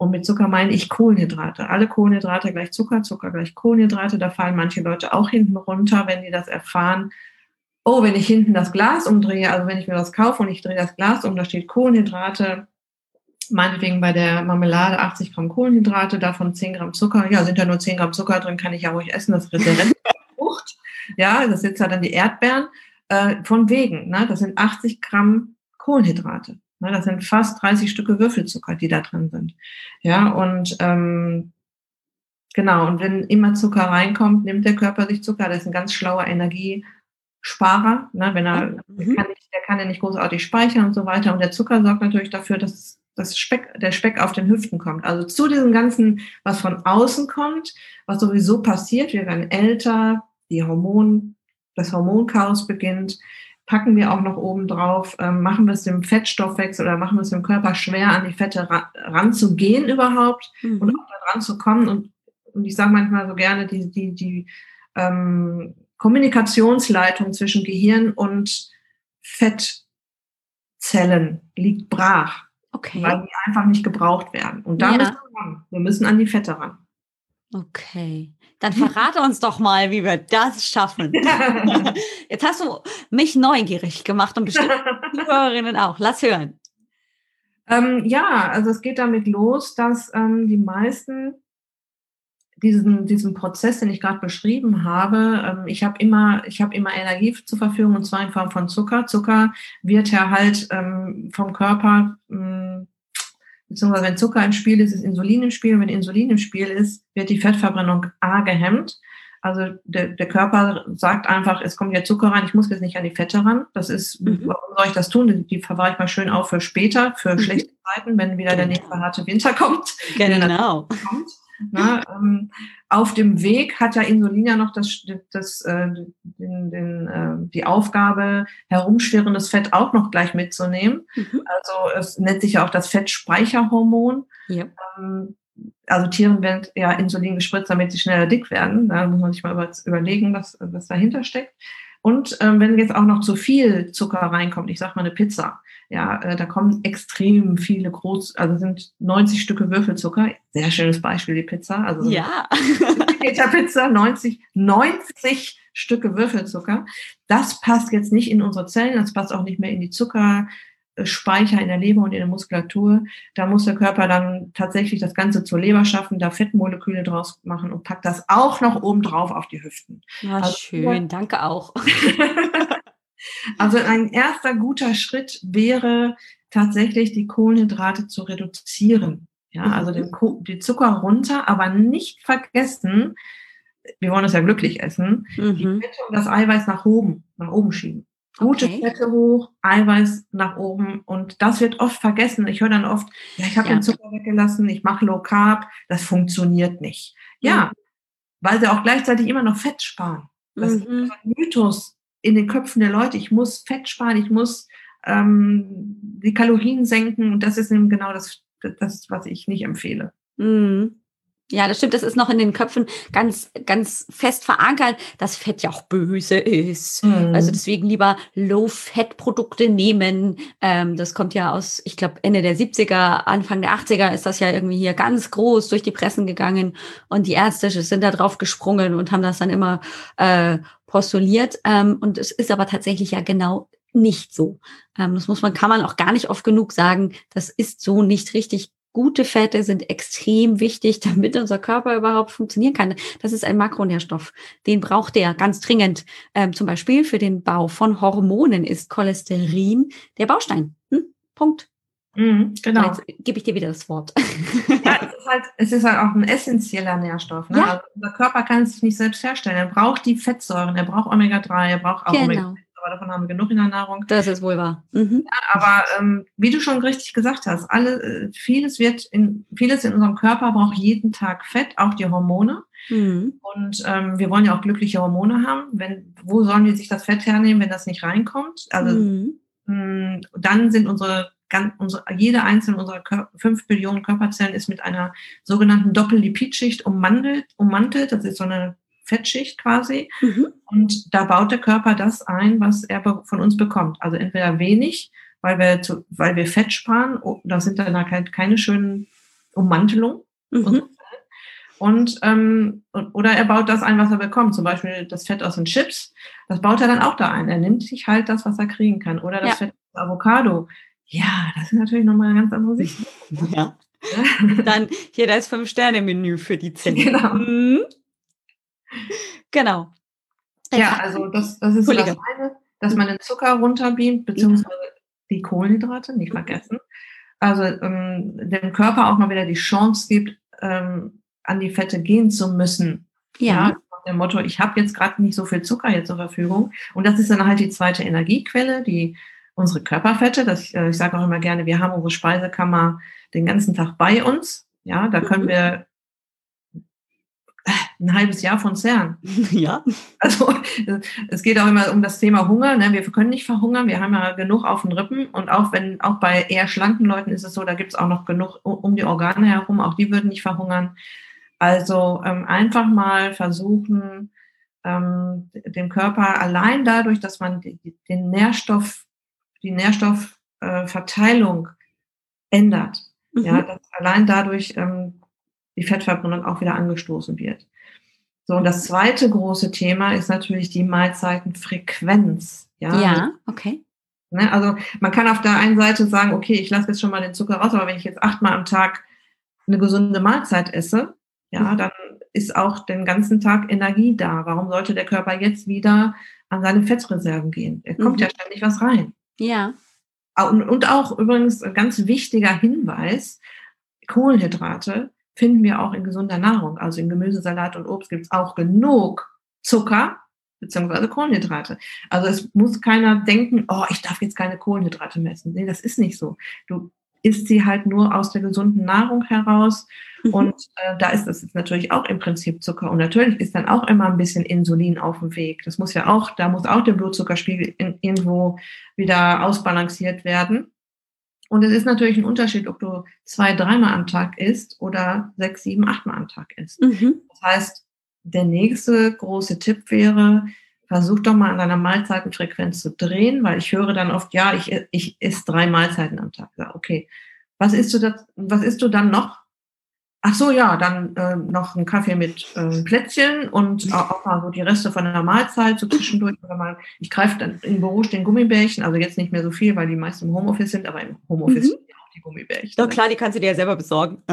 und mit Zucker meine ich Kohlenhydrate. Alle Kohlenhydrate gleich Zucker, Zucker gleich Kohlenhydrate. Da fallen manche Leute auch hinten runter, wenn die das erfahren. Oh, wenn ich hinten das Glas umdrehe, also wenn ich mir das kaufe und ich drehe das Glas um, da steht Kohlenhydrate, meinetwegen bei der Marmelade 80 Gramm Kohlenhydrate, davon 10 Gramm Zucker. Ja, sind da nur 10 Gramm Zucker drin, kann ich ja ruhig essen, das ist der <laughs> Frucht. Ja, das sind ja dann die Erdbeeren. Äh, von wegen, ne? das sind 80 Gramm Kohlenhydrate. Ne, das sind fast 30 Stücke Würfelzucker, die da drin sind. Ja, und ähm, genau, und wenn immer Zucker reinkommt, nimmt der Körper sich Zucker. Das ist ein ganz schlauer Energiesparer. Ne, wenn er, mhm. kann nicht, der kann ja nicht großartig speichern und so weiter. Und der Zucker sorgt natürlich dafür, dass das Speck, der Speck auf den Hüften kommt. Also zu diesem Ganzen, was von außen kommt, was sowieso passiert, wir werden älter, die Hormon, das Hormonchaos beginnt, packen wir auch noch oben drauf, ähm, machen wir es dem Fettstoffwechsel oder machen wir es dem Körper schwer, an die Fette ran, ranzugehen überhaupt mhm. und auch da ranzukommen. Und, und ich sage manchmal so gerne, die, die, die ähm, Kommunikationsleitung zwischen Gehirn und Fettzellen liegt brach. Okay. Weil die einfach nicht gebraucht werden. Und da ja. müssen wir ran. Wir müssen an die Fette ran. Okay. Dann verrate uns doch mal, wie wir das schaffen. <laughs> Jetzt hast du mich neugierig gemacht und bestimmt <laughs> die Hörerinnen auch. Lass hören. Ähm, ja, also es geht damit los, dass ähm, die meisten diesen, diesen Prozess, den ich gerade beschrieben habe, ähm, ich habe immer, ich habe immer Energie zur Verfügung und zwar in Form von Zucker. Zucker wird ja halt ähm, vom Körper mh, hm, beziehungsweise wenn Zucker im Spiel ist, ist Insulin im Spiel. Und wenn Insulin im Spiel ist, wird die Fettverbrennung A gehemmt. Also der, der Körper sagt einfach, es kommt ja Zucker rein, ich muss jetzt nicht an die Fette ran. Das ist, mhm. warum soll ich das tun? Die, verwahre ich mal schön auf für später, für mhm. schlechte Zeiten, wenn wieder der genau. nächste harte Winter <laughs> kommt. Genau. Na, ähm, auf dem Weg hat ja Insulin ja noch das, das, äh, den, den, äh, die Aufgabe, herumschwirrendes Fett auch noch gleich mitzunehmen. Mhm. Also es nennt sich ja auch das Fettspeicherhormon. Ja. Ähm, also Tieren werden ja Insulin gespritzt, damit sie schneller dick werden. Da muss man sich mal über, überlegen, was, was dahinter steckt. Und ähm, wenn jetzt auch noch zu viel Zucker reinkommt, ich sag mal eine Pizza, ja, äh, da kommen extrem viele groß, also sind 90 Stücke Würfelzucker. Sehr schönes Beispiel, die Pizza. Also ja. Pizza, 90, 90 Stücke Würfelzucker. Das passt jetzt nicht in unsere Zellen, das passt auch nicht mehr in die Zuckerspeicher in der Leber und in der Muskulatur. Da muss der Körper dann tatsächlich das Ganze zur Leber schaffen, da Fettmoleküle draus machen und packt das auch noch oben drauf auf die Hüften. Ja, also, schön, <laughs> danke auch. Also ein erster guter Schritt wäre tatsächlich die Kohlenhydrate zu reduzieren. Ja, mhm. also den, die Zucker runter, aber nicht vergessen, wir wollen es ja glücklich essen, mhm. die Fette und das Eiweiß nach oben, nach oben schieben. Gute okay. Fette hoch, Eiweiß nach oben und das wird oft vergessen. Ich höre dann oft, ja, ich habe ja. den Zucker weggelassen, ich mache Low Carb, das funktioniert nicht. Ja, mhm. weil sie auch gleichzeitig immer noch Fett sparen. Das mhm. ist ein Mythos, in den Köpfen der Leute, ich muss Fett sparen, ich muss ähm, die Kalorien senken und das ist eben genau das, das was ich nicht empfehle. Mhm. Ja, das stimmt. Das ist noch in den Köpfen ganz, ganz fest verankert, dass Fett ja auch böse ist. Mhm. Also deswegen lieber Low-Fat-Produkte nehmen. Ähm, das kommt ja aus, ich glaube, Ende der 70er, Anfang der 80er ist das ja irgendwie hier ganz groß durch die Pressen gegangen. Und die Ärzte sind da drauf gesprungen und haben das dann immer äh, postuliert. Ähm, und es ist aber tatsächlich ja genau nicht so. Ähm, das muss man, kann man auch gar nicht oft genug sagen. Das ist so nicht richtig Gute Fette sind extrem wichtig, <laughs> damit unser Körper überhaupt funktionieren kann. Das ist ein Makronährstoff. Den braucht er ganz dringend. Ähm, zum Beispiel für den Bau von Hormonen ist Cholesterin der Baustein. Hm? Punkt. Mhm, genau. Jetzt gebe ich dir wieder das Wort. <laughs> Ja, es ist halt, es ist halt auch ein essentieller Nährstoff. Ne? Ja. Also unser Körper kann es nicht selbst herstellen. Er braucht die Fettsäuren, er braucht Omega-3, er braucht auch genau. Omega-3 aber davon haben wir genug in der Nahrung. Das ist wohl wahr. Mhm. Ja, aber ähm, wie du schon richtig gesagt hast, alle, äh, vieles wird in, vieles in unserem Körper braucht jeden Tag Fett, auch die Hormone. Mhm. Und ähm, wir wollen ja auch glückliche Hormone haben. Wenn, wo sollen wir sich das Fett hernehmen, wenn das nicht reinkommt? Also mhm. mh, dann sind unsere Ganz, unsere, jede einzelne unserer Kör 5 Billionen Körperzellen ist mit einer sogenannten Doppellipidschicht ummantelt, ummantelt. Das ist so eine Fettschicht quasi. Mhm. Und da baut der Körper das ein, was er von uns bekommt. Also entweder wenig, weil wir, zu, weil wir Fett sparen, oh, da sind dann halt keine schönen Ummantelungen. Mhm. Und, ähm, oder er baut das ein, was er bekommt. Zum Beispiel das Fett aus den Chips. Das baut er dann auch da ein. Er nimmt sich halt das, was er kriegen kann. Oder das ja. Fett aus Avocado. Ja, das ist natürlich nochmal eine ganz andere Sicht. <laughs> Ja. <laughs> Dann hier das Fünf-Sterne-Menü für die Zelle. Genau. Mhm. Genau. Ja, also das, das ist so das eine, dass man den Zucker runterbeamt, beziehungsweise die Kohlenhydrate, nicht vergessen. Also ähm, dem Körper auch mal wieder die Chance gibt, ähm, an die Fette gehen zu müssen. Ja. ja dem Motto, ich habe jetzt gerade nicht so viel Zucker hier zur Verfügung. Und das ist dann halt die zweite Energiequelle, die unsere Körperfette. Das, äh, ich sage auch immer gerne, wir haben unsere Speisekammer den ganzen Tag bei uns. Ja, da können mhm. wir ein halbes Jahr von CERN. <laughs> Ja. Also es geht auch immer um das Thema Hunger. Ne? Wir können nicht verhungern, wir haben ja genug auf den Rippen. Und auch wenn, auch bei eher schlanken Leuten ist es so, da gibt es auch noch genug um die Organe herum, auch die würden nicht verhungern. Also ähm, einfach mal versuchen, ähm, den Körper allein dadurch, dass man die, den Nährstoff, die Nährstoffverteilung äh, ändert. Mhm. Ja, dass allein dadurch ähm, die Fettverbrennung auch wieder angestoßen wird. So, und das zweite große Thema ist natürlich die Mahlzeitenfrequenz. Ja, ja okay. Ne, also man kann auf der einen Seite sagen, okay, ich lasse jetzt schon mal den Zucker raus, aber wenn ich jetzt achtmal am Tag eine gesunde Mahlzeit esse, ja, mhm. dann ist auch den ganzen Tag Energie da. Warum sollte der Körper jetzt wieder an seine Fettreserven gehen? Er kommt mhm. ja ständig was rein. Ja. Und, und auch übrigens ein ganz wichtiger Hinweis, Kohlenhydrate finden wir auch in gesunder Nahrung. Also in Gemüsesalat und Obst gibt es auch genug Zucker beziehungsweise Kohlenhydrate. Also es muss keiner denken, oh, ich darf jetzt keine Kohlenhydrate messen. Nee, das ist nicht so. Du isst sie halt nur aus der gesunden Nahrung heraus. Mhm. Und äh, da ist das jetzt natürlich auch im Prinzip Zucker. Und natürlich ist dann auch immer ein bisschen Insulin auf dem Weg. Das muss ja auch, da muss auch der Blutzuckerspiegel in, irgendwo wieder ausbalanciert werden. Und es ist natürlich ein Unterschied, ob du zwei, dreimal am Tag isst oder sechs, sieben, achtmal am Tag isst. Mhm. Das heißt, der nächste große Tipp wäre, versuch doch mal an deiner Mahlzeitenfrequenz zu drehen, weil ich höre dann oft, ja, ich, ich esse drei Mahlzeiten am Tag. Ja, okay. Was isst du das, was isst du dann noch? Ach so, ja, dann äh, noch ein Kaffee mit äh, Plätzchen und auch, auch, mal so die Reste von einer Mahlzeit so zwischendurch. Oder mal, ich greife dann im Büro stehen Gummibärchen, also jetzt nicht mehr so viel, weil die meisten im Homeoffice sind, aber im Homeoffice mhm. sind auch die Gummibärchen. Doch klar, die kannst du dir ja selber besorgen. <laughs>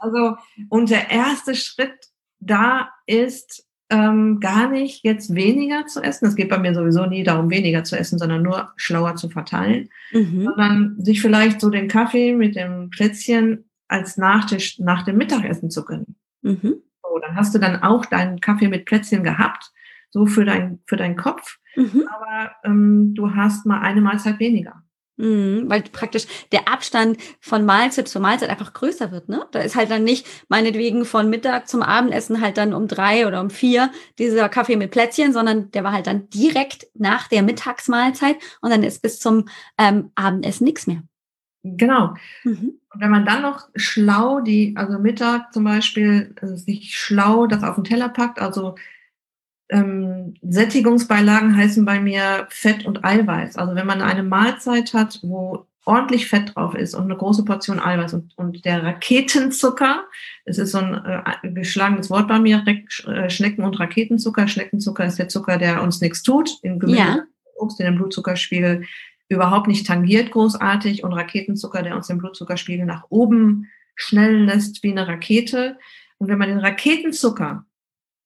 also, und der erste Schritt da ist, ähm, gar nicht jetzt weniger zu essen. Es geht bei mir sowieso nie darum, weniger zu essen, sondern nur schlauer zu verteilen. Mhm. Sondern sich vielleicht so den Kaffee mit dem Plätzchen als Nachtisch nach dem Mittagessen zu gönnen. Mhm. So, dann hast du dann auch deinen Kaffee mit Plätzchen gehabt, so für, dein, für deinen Kopf. Mhm. Aber ähm, du hast mal eine Mahlzeit weniger. Mhm, weil praktisch der Abstand von Mahlzeit zu Mahlzeit einfach größer wird, ne? Da ist halt dann nicht meinetwegen von Mittag zum Abendessen halt dann um drei oder um vier dieser Kaffee mit Plätzchen, sondern der war halt dann direkt nach der Mittagsmahlzeit und dann ist bis zum ähm, Abendessen nichts mehr. Genau. Mhm. Und wenn man dann noch schlau die, also Mittag zum Beispiel, sich schlau das auf den Teller packt, also ähm, Sättigungsbeilagen heißen bei mir Fett und Eiweiß. Also wenn man eine Mahlzeit hat, wo ordentlich Fett drauf ist und eine große Portion Eiweiß und, und der Raketenzucker, es ist so ein äh, geschlagenes Wort bei mir, äh, Schnecken und Raketenzucker. Schneckenzucker ist der Zucker, der uns nichts tut, in Gemüse, ja. Obst, in den Blutzuckerspiegel überhaupt nicht tangiert großartig und Raketenzucker, der uns den Blutzuckerspiegel nach oben schnellen lässt wie eine Rakete. Und wenn man den Raketenzucker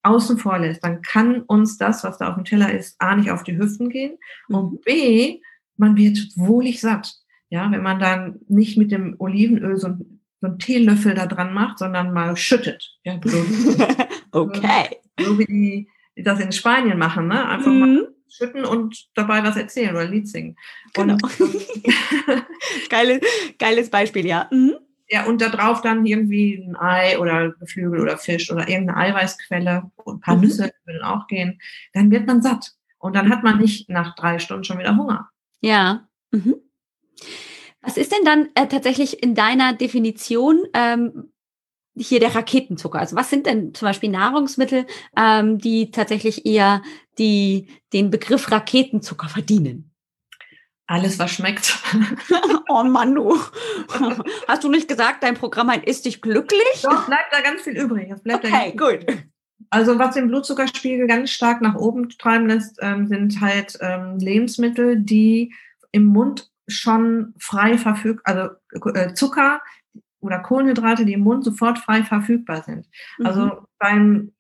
außen vor lässt, dann kann uns das, was da auf dem Teller ist, A, nicht auf die Hüften gehen und mhm. B, man wird wohlig satt. Ja, wenn man dann nicht mit dem Olivenöl so, so einen Teelöffel da dran macht, sondern mal schüttet. Ja, so, <laughs> okay. So wie die, die das in Spanien machen, ne? Einfach mhm. mal schütten und dabei was erzählen oder ein Lied singen. Genau. <laughs> geiles, geiles Beispiel, ja. Mhm. Ja, und da drauf dann irgendwie ein Ei oder Geflügel oder Fisch oder irgendeine Eiweißquelle und ein paar mhm. Nüsse würden auch gehen. Dann wird man satt. Und dann hat man nicht nach drei Stunden schon wieder Hunger. Ja. Mhm. Was ist denn dann äh, tatsächlich in deiner Definition ähm, hier der Raketenzucker? Also was sind denn zum Beispiel Nahrungsmittel, ähm, die tatsächlich eher die, den Begriff Raketenzucker verdienen? Alles, was schmeckt. <laughs> oh Mann, du. Hast du nicht gesagt, dein Programm ist dich glücklich? Doch, bleibt da ganz viel übrig. Es bleibt okay, gut. Also was den Blutzuckerspiegel ganz stark nach oben treiben lässt, ähm, sind halt ähm, Lebensmittel, die im Mund schon frei verfügbar, also äh, Zucker oder Kohlenhydrate, die im Mund sofort frei verfügbar sind. Also mhm. Also beim,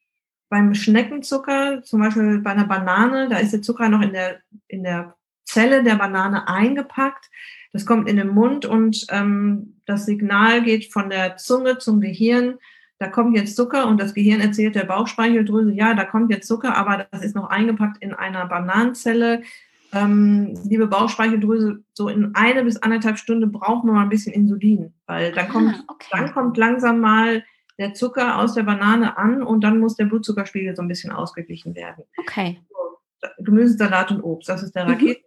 beim Schneckenzucker, zum Beispiel bei einer Banane, da ist der Zucker noch in der, in der Zelle der Banane eingepackt. Das kommt in den Mund und ähm, das Signal geht von der Zunge zum Gehirn. Da kommt jetzt Zucker und das Gehirn erzählt der Bauchspeicheldrüse, ja, da kommt jetzt Zucker, aber das ist noch eingepackt in einer Bananenzelle. Ähm, liebe Bauchspeicheldrüse, so in eine bis anderthalb Stunden brauchen wir mal ein bisschen Insulin, weil dann kommt, ah, okay. dann kommt langsam mal der Zucker aus der Banane an und dann muss der Blutzuckerspiegel so ein bisschen ausgeglichen werden. Okay. Gemüsesalat und Obst, das ist der Raketen. Mhm.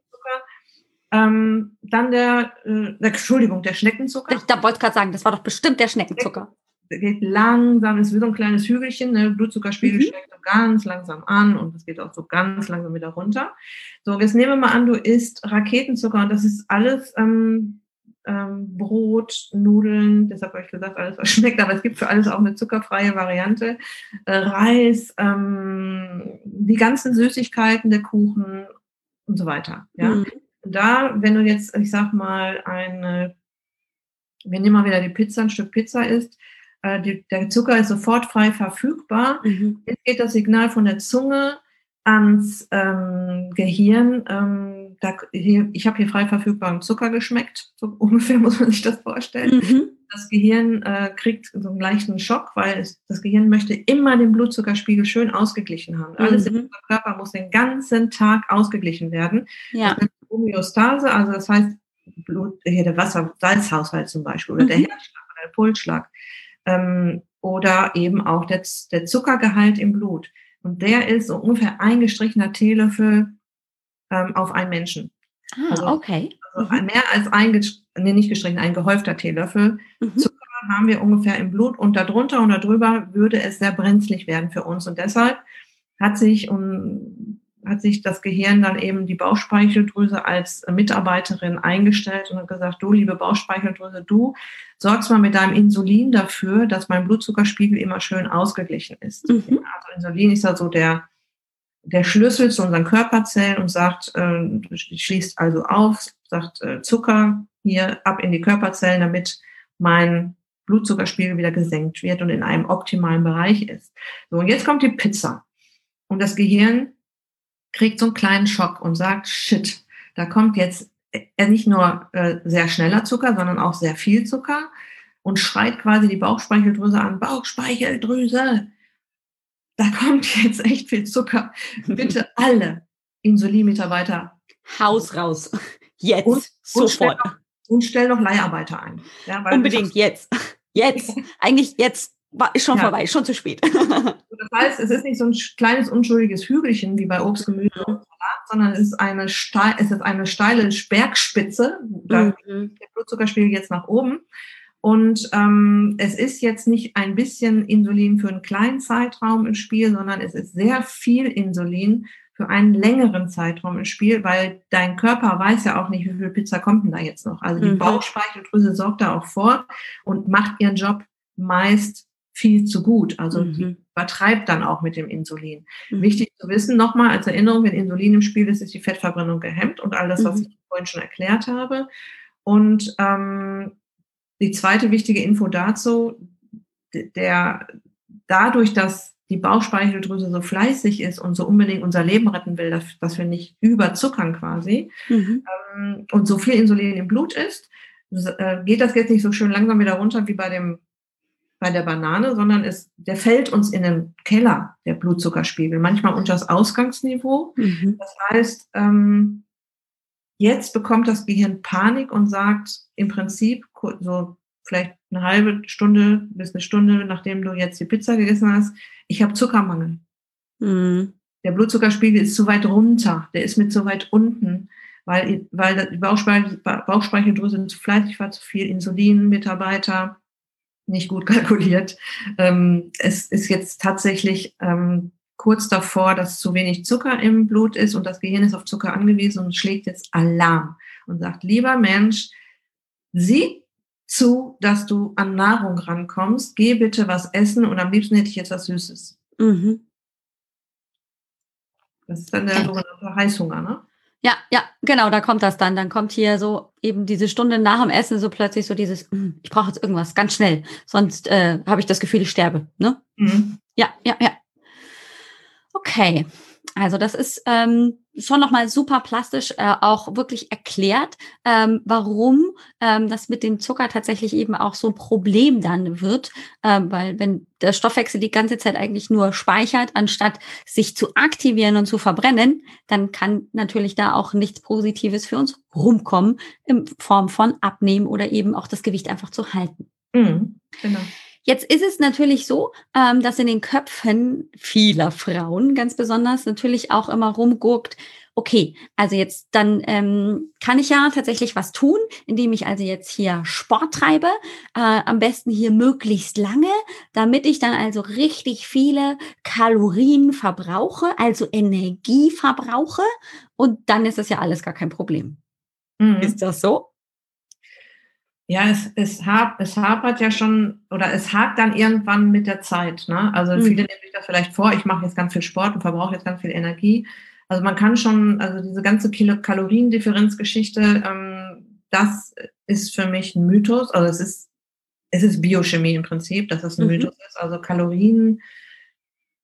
Ähm, dann der, äh, Entschuldigung, der Schneckenzucker. Ich da wollte ich gerade sagen, das war doch bestimmt der Schneckenzucker. Der geht langsam, ist wie so ein kleines Hügelchen, ne? Blutzuckerspiegel mhm. steigt so ganz langsam an und es geht auch so ganz langsam wieder runter. So, jetzt nehmen wir mal an, du isst Raketenzucker und das ist alles ähm, ähm, Brot, Nudeln, deshalb habe ich gesagt, alles was <laughs> schmeckt, aber es gibt für alles auch eine zuckerfreie Variante. Äh, Reis, ähm, die ganzen Süßigkeiten, der Kuchen und so weiter. Ja. Mhm da, wenn du jetzt, ich sag mal, eine, wir nehmen mal wieder die Pizza, ein Stück Pizza isst, äh, die, der Zucker ist sofort frei verfügbar. Mhm. Jetzt geht das Signal von der Zunge ans ähm, Gehirn. Da, hier, ich habe hier frei verfügbaren Zucker geschmeckt, so <laughs> ungefähr muss man sich das vorstellen. Mhm. Das Gehirn äh, kriegt so einen leichten Schock, weil es, das Gehirn möchte immer den Blutzuckerspiegel schön ausgeglichen haben. Mhm. Alles in unserem Körper muss den ganzen Tag ausgeglichen werden. Ja. Homöostase, also das heißt Blut, hier der Wasser-Salzhaushalt zum Beispiel oder mhm. der Herzschlag oder der Pulsschlag ähm, oder eben auch der, der Zuckergehalt im Blut. Und der ist so ungefähr ein gestrichener Teelöffel ähm, auf einen Menschen. Ah, also, okay. Also mhm. mehr als ein, nee, nicht gestrichen, ein gehäufter Teelöffel mhm. Zucker haben wir ungefähr im Blut und darunter und darüber würde es sehr brenzlig werden für uns. Und deshalb hat sich um hat sich das Gehirn dann eben die Bauchspeicheldrüse als Mitarbeiterin eingestellt und hat gesagt, du liebe Bauchspeicheldrüse, du sorgst mal mit deinem Insulin dafür, dass mein Blutzuckerspiegel immer schön ausgeglichen ist. Mhm. Also Insulin ist ja so der, der Schlüssel zu unseren Körperzellen und sagt, äh, schließt also auf, sagt äh, Zucker hier ab in die Körperzellen, damit mein Blutzuckerspiegel wieder gesenkt wird und in einem optimalen Bereich ist. So, und jetzt kommt die Pizza. Und das Gehirn kriegt so einen kleinen Schock und sagt, shit, da kommt jetzt äh, nicht nur äh, sehr schneller Zucker, sondern auch sehr viel Zucker und schreit quasi die Bauchspeicheldrüse an, Bauchspeicheldrüse, da kommt jetzt echt viel Zucker. Bitte alle Insulinmitarbeiter. Haus raus. Jetzt, und, sofort. Und und stell noch Leiharbeiter ein. Ja, Unbedingt jetzt. Jetzt. Eigentlich jetzt. War, ist schon ja. vorbei, schon zu spät. das heißt, es ist nicht so ein kleines, unschuldiges Hügelchen wie bei Obst, Gemüse und Salat, sondern es ist eine, steil, es ist eine steile Bergspitze. Da mhm. geht der Blutzuckerspiegel jetzt nach oben. Und ähm, es ist jetzt nicht ein bisschen Insulin für einen kleinen Zeitraum im Spiel, sondern es ist sehr viel Insulin für einen längeren Zeitraum im Spiel, weil dein Körper weiß ja auch nicht, wie viel Pizza kommt denn da jetzt noch. Also die mhm. Bauchspeicheldrüse sorgt da auch vor und macht ihren Job meist viel zu gut. Also mhm. die übertreibt dann auch mit dem Insulin. Mhm. Wichtig zu wissen, nochmal als Erinnerung, wenn Insulin im Spiel ist, ist die Fettverbrennung gehemmt und all das, was mhm. ich vorhin schon erklärt habe. Und ähm, die zweite wichtige Info dazu, der dadurch, dass die Bauchspeicheldrüse so fleißig ist und so unbedingt unser Leben retten will, dass, dass wir nicht überzuckern quasi mhm. ähm, und so viel Insulin im Blut ist, äh, geht das jetzt nicht so schön langsam wieder runter wie bei dem bei der Banane, sondern es, der fällt uns in den Keller, der Blutzuckerspiegel, manchmal unter das Ausgangsniveau. Mhm. Das heißt, ähm, jetzt bekommt das Gehirn Panik und sagt im Prinzip so vielleicht eine halbe Stunde bis eine Stunde, nachdem du jetzt die Pizza gegessen hast, ich habe Zuckermangel. Mhm. Der Blutzuckerspiegel ist zu weit runter, der ist mit zu weit unten, weil, weil die Bauchspeichel, Bauchspeicheldrüse zu fleißig war, zu viel Insulin, Mitarbeiter, nicht gut <laughs> kalkuliert. Ähm, es ist jetzt tatsächlich ähm, kurz davor, dass zu wenig Zucker im Blut ist und das Gehirn ist auf Zucker angewiesen und schlägt jetzt Alarm und sagt, lieber Mensch, sieh zu, dass du an Nahrung rankommst. Geh bitte was essen und am liebsten hätte ich jetzt was Süßes. Mhm. Das ist dann der sogenannte Heißhunger, ne? Ja, ja, genau, da kommt das dann. Dann kommt hier so eben diese Stunde nach dem Essen so plötzlich so dieses, hm, ich brauche jetzt irgendwas ganz schnell, sonst äh, habe ich das Gefühl, ich sterbe. Ne? Mhm. Ja, ja, ja. Okay, also das ist ähm, schon nochmal super plastisch äh, auch wirklich erklärt, ähm, warum ähm, das mit dem Zucker tatsächlich eben auch so ein Problem dann wird, ähm, weil wenn der Stoffwechsel die ganze Zeit eigentlich nur speichert, anstatt sich zu aktivieren und zu verbrennen, dann kann natürlich da auch nichts Positives für uns rumkommen in Form von Abnehmen oder eben auch das Gewicht einfach zu halten. Mhm, genau. Jetzt ist es natürlich so, ähm, dass in den Köpfen vieler Frauen ganz besonders natürlich auch immer rumguckt, okay, also jetzt dann ähm, kann ich ja tatsächlich was tun, indem ich also jetzt hier Sport treibe, äh, am besten hier möglichst lange, damit ich dann also richtig viele Kalorien verbrauche, also Energie verbrauche und dann ist das ja alles gar kein Problem. Mhm. Ist das so? Ja, es, es, hap, es hapert ja schon oder es hakt dann irgendwann mit der Zeit. Ne? Also mhm. viele nehmen sich das vielleicht vor, ich mache jetzt ganz viel Sport und verbrauche jetzt ganz viel Energie. Also man kann schon, also diese ganze Kaloriendifferenzgeschichte, ähm, das ist für mich ein Mythos. Also es ist, es ist Biochemie im Prinzip, dass es ein mhm. Mythos ist. Also Kalorien,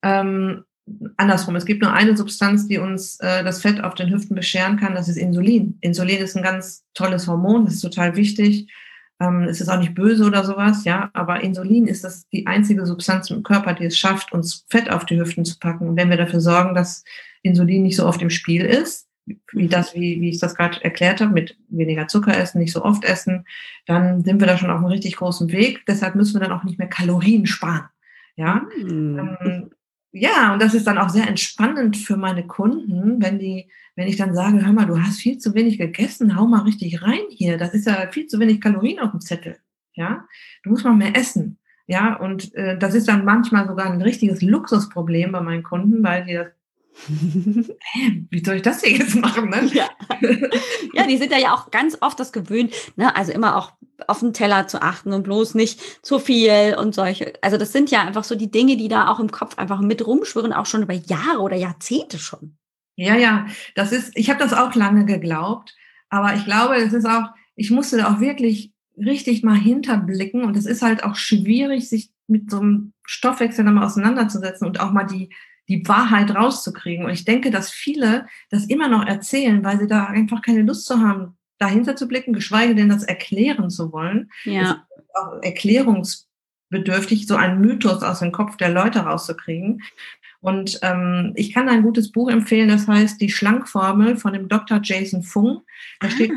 ähm, andersrum, es gibt nur eine Substanz, die uns äh, das Fett auf den Hüften bescheren kann, das ist Insulin. Insulin ist ein ganz tolles Hormon, das ist total wichtig. Ähm, es ist auch nicht böse oder sowas, ja, aber Insulin ist das die einzige Substanz im Körper, die es schafft, uns Fett auf die Hüften zu packen. Und wenn wir dafür sorgen, dass Insulin nicht so oft im Spiel ist, wie das, wie, wie ich das gerade erklärt habe, mit weniger Zucker essen, nicht so oft essen, dann sind wir da schon auf einem richtig großen Weg. Deshalb müssen wir dann auch nicht mehr Kalorien sparen. Ja, mhm. ähm, ja, und das ist dann auch sehr entspannend für meine Kunden, wenn die, wenn ich dann sage, hör mal, du hast viel zu wenig gegessen, hau mal richtig rein hier. Das ist ja viel zu wenig Kalorien auf dem Zettel. Ja, du musst mal mehr essen. Ja, und äh, das ist dann manchmal sogar ein richtiges Luxusproblem bei meinen Kunden, weil die das <laughs> wie soll ich das hier jetzt machen? Ne? Ja. ja, die sind ja auch ganz oft das gewöhnt, ne? also immer auch auf den Teller zu achten und bloß nicht zu viel und solche. Also das sind ja einfach so die Dinge, die da auch im Kopf einfach mit rumschwirren, auch schon über Jahre oder Jahrzehnte schon. Ja, ja, das ist, ich habe das auch lange geglaubt, aber ich glaube, es ist auch, ich musste da auch wirklich richtig mal hinterblicken und es ist halt auch schwierig, sich mit so einem Stoffwechsel dann mal auseinanderzusetzen und auch mal die die Wahrheit rauszukriegen. Und ich denke, dass viele das immer noch erzählen, weil sie da einfach keine Lust zu haben, dahinter zu blicken, geschweige denn das erklären zu wollen. Ja. auch erklärungsbedürftig, so einen Mythos aus dem Kopf der Leute rauszukriegen. Und ähm, ich kann ein gutes Buch empfehlen, das heißt Die Schlankformel von dem Dr. Jason Fung. Da ah. steht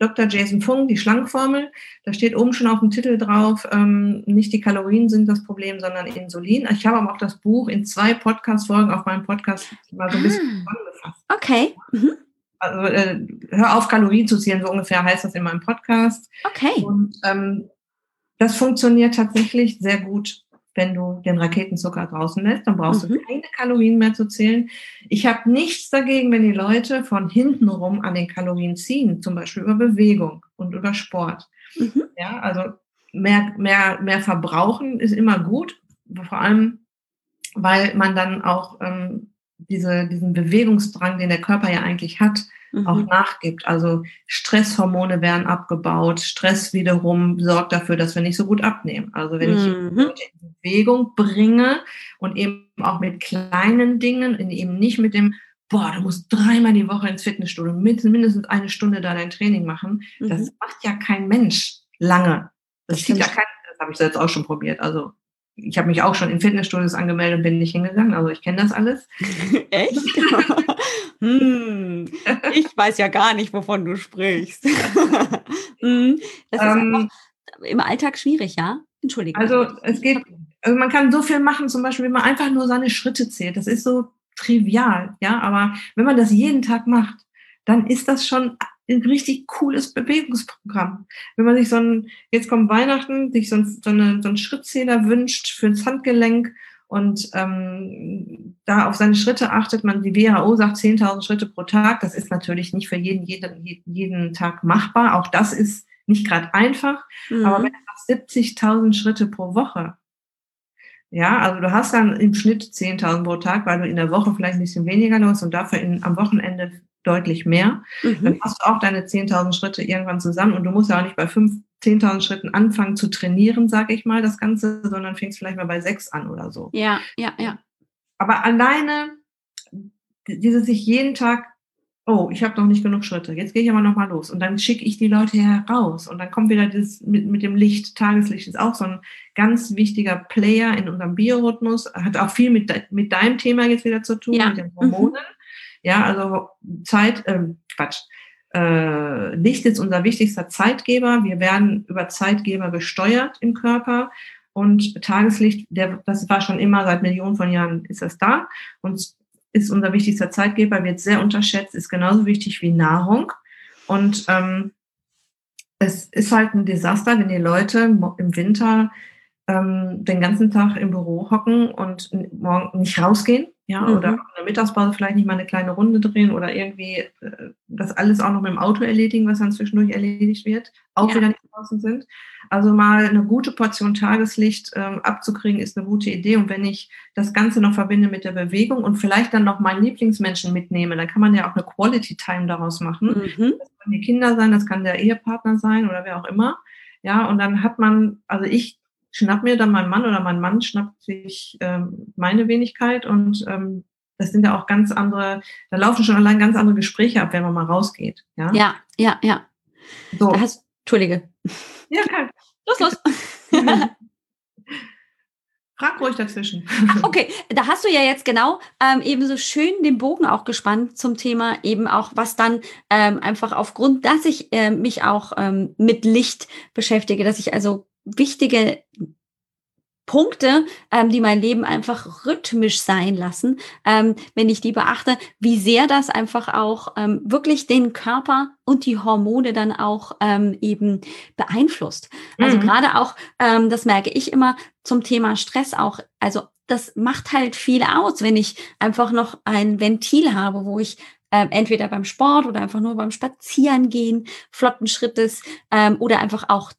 Dr. Jason Fung, die Schlankformel. Da steht oben schon auf dem Titel drauf, ähm, nicht die Kalorien sind das Problem, sondern Insulin. Ich habe aber auch das Buch in zwei Podcast-Folgen auf meinem Podcast mal so ein bisschen ah. zusammengefasst. Okay. Mhm. Also äh, hör auf, Kalorien zu zählen, so ungefähr heißt das in meinem Podcast. Okay. Und ähm, das funktioniert tatsächlich sehr gut wenn du den Raketenzucker draußen lässt, dann brauchst mhm. du keine Kalorien mehr zu zählen. Ich habe nichts dagegen, wenn die Leute von hinten rum an den Kalorien ziehen, zum Beispiel über Bewegung und über Sport. Mhm. Ja, also mehr, mehr, mehr verbrauchen ist immer gut, vor allem, weil man dann auch ähm, diese, diesen Bewegungsdrang, den der Körper ja eigentlich hat, mhm. auch nachgibt. Also Stresshormone werden abgebaut. Stress wiederum sorgt dafür, dass wir nicht so gut abnehmen. Also wenn ich mhm. in Bewegung bringe und eben auch mit kleinen Dingen, eben nicht mit dem boah, du musst dreimal die Woche ins Fitnessstudio, mindestens eine Stunde da dein Training machen. Mhm. Das macht ja kein Mensch lange. Das, das ja kein, das habe ich selbst auch schon probiert. Also ich habe mich auch schon in Fitnessstudios angemeldet und bin nicht hingegangen. Also ich kenne das alles. <laughs> Echt? <laughs> hm, ich weiß ja gar nicht, wovon du sprichst. <laughs> hm, das ist ähm, im Alltag schwierig, ja? Entschuldigung. Also es geht, also man kann so viel machen, zum Beispiel, wenn man einfach nur seine Schritte zählt. Das ist so trivial, ja. Aber wenn man das jeden Tag macht, dann ist das schon ein richtig cooles Bewegungsprogramm. Wenn man sich so ein, jetzt kommt Weihnachten, sich so, ein, so, eine, so einen Schrittzähler wünscht fürs Handgelenk und ähm, da auf seine Schritte achtet man, die WHO sagt 10.000 Schritte pro Tag. Das ist natürlich nicht für jeden, jeden, jeden Tag machbar. Auch das ist nicht gerade einfach. Mhm. Aber wenn du 70.000 Schritte pro Woche, ja, also du hast dann im Schnitt 10.000 pro Tag, weil du in der Woche vielleicht ein bisschen weniger los und dafür in, am Wochenende deutlich mehr. Mhm. Dann hast du auch deine 10.000 Schritte irgendwann zusammen und du musst ja auch nicht bei 10.000 Schritten anfangen zu trainieren, sage ich mal, das Ganze, sondern fängst vielleicht mal bei sechs an oder so. Ja, ja, ja. Aber alleine dieses sich jeden Tag, oh, ich habe noch nicht genug Schritte, jetzt gehe ich aber nochmal los und dann schicke ich die Leute heraus und dann kommt wieder das mit, mit dem Licht, Tageslicht ist auch so ein ganz wichtiger Player in unserem Biorhythmus, hat auch viel mit, mit deinem Thema jetzt wieder zu tun, ja. mit den Hormonen. Mhm. Ja, also Zeit, ähm, Quatsch. Äh, Licht ist unser wichtigster Zeitgeber. Wir werden über Zeitgeber gesteuert im Körper. Und Tageslicht, der, das war schon immer seit Millionen von Jahren ist das da und ist unser wichtigster Zeitgeber, wird sehr unterschätzt, ist genauso wichtig wie Nahrung. Und ähm, es ist halt ein Desaster, wenn die Leute im Winter ähm, den ganzen Tag im Büro hocken und morgen nicht rausgehen ja, mhm. oder in der Mittagspause vielleicht nicht mal eine kleine Runde drehen oder irgendwie äh, das alles auch noch mit dem Auto erledigen, was dann zwischendurch erledigt wird, auch ja. wieder nicht draußen sind. Also mal eine gute Portion Tageslicht ähm, abzukriegen, ist eine gute Idee. Und wenn ich das Ganze noch verbinde mit der Bewegung und vielleicht dann noch meinen Lieblingsmenschen mitnehme, dann kann man ja auch eine Quality Time daraus machen. Mhm. Das können die Kinder sein, das kann der Ehepartner sein oder wer auch immer. Ja, und dann hat man, also ich schnapp mir dann mein Mann oder mein Mann schnappt sich ähm, meine Wenigkeit und ähm, das sind ja auch ganz andere, da laufen schon allein ganz andere Gespräche ab, wenn man mal rausgeht. Ja, ja, ja. ja. So. Da hast, Entschuldige. Ja, kein. <laughs> Los, los. <laughs> Frag ruhig dazwischen. Okay, da hast du ja jetzt genau ähm, eben so schön den Bogen auch gespannt zum Thema eben auch, was dann ähm, einfach aufgrund, dass ich äh, mich auch ähm, mit Licht beschäftige, dass ich also wichtige Punkte, ähm, die mein Leben einfach rhythmisch sein lassen, ähm, wenn ich die beachte, wie sehr das einfach auch ähm, wirklich den Körper und die Hormone dann auch ähm, eben beeinflusst. Also mhm. gerade auch, ähm, das merke ich immer zum Thema Stress auch, also das macht halt viel aus, wenn ich einfach noch ein Ventil habe, wo ich ähm, entweder beim Sport oder einfach nur beim Spazierengehen flotten Schrittes ähm, oder einfach auch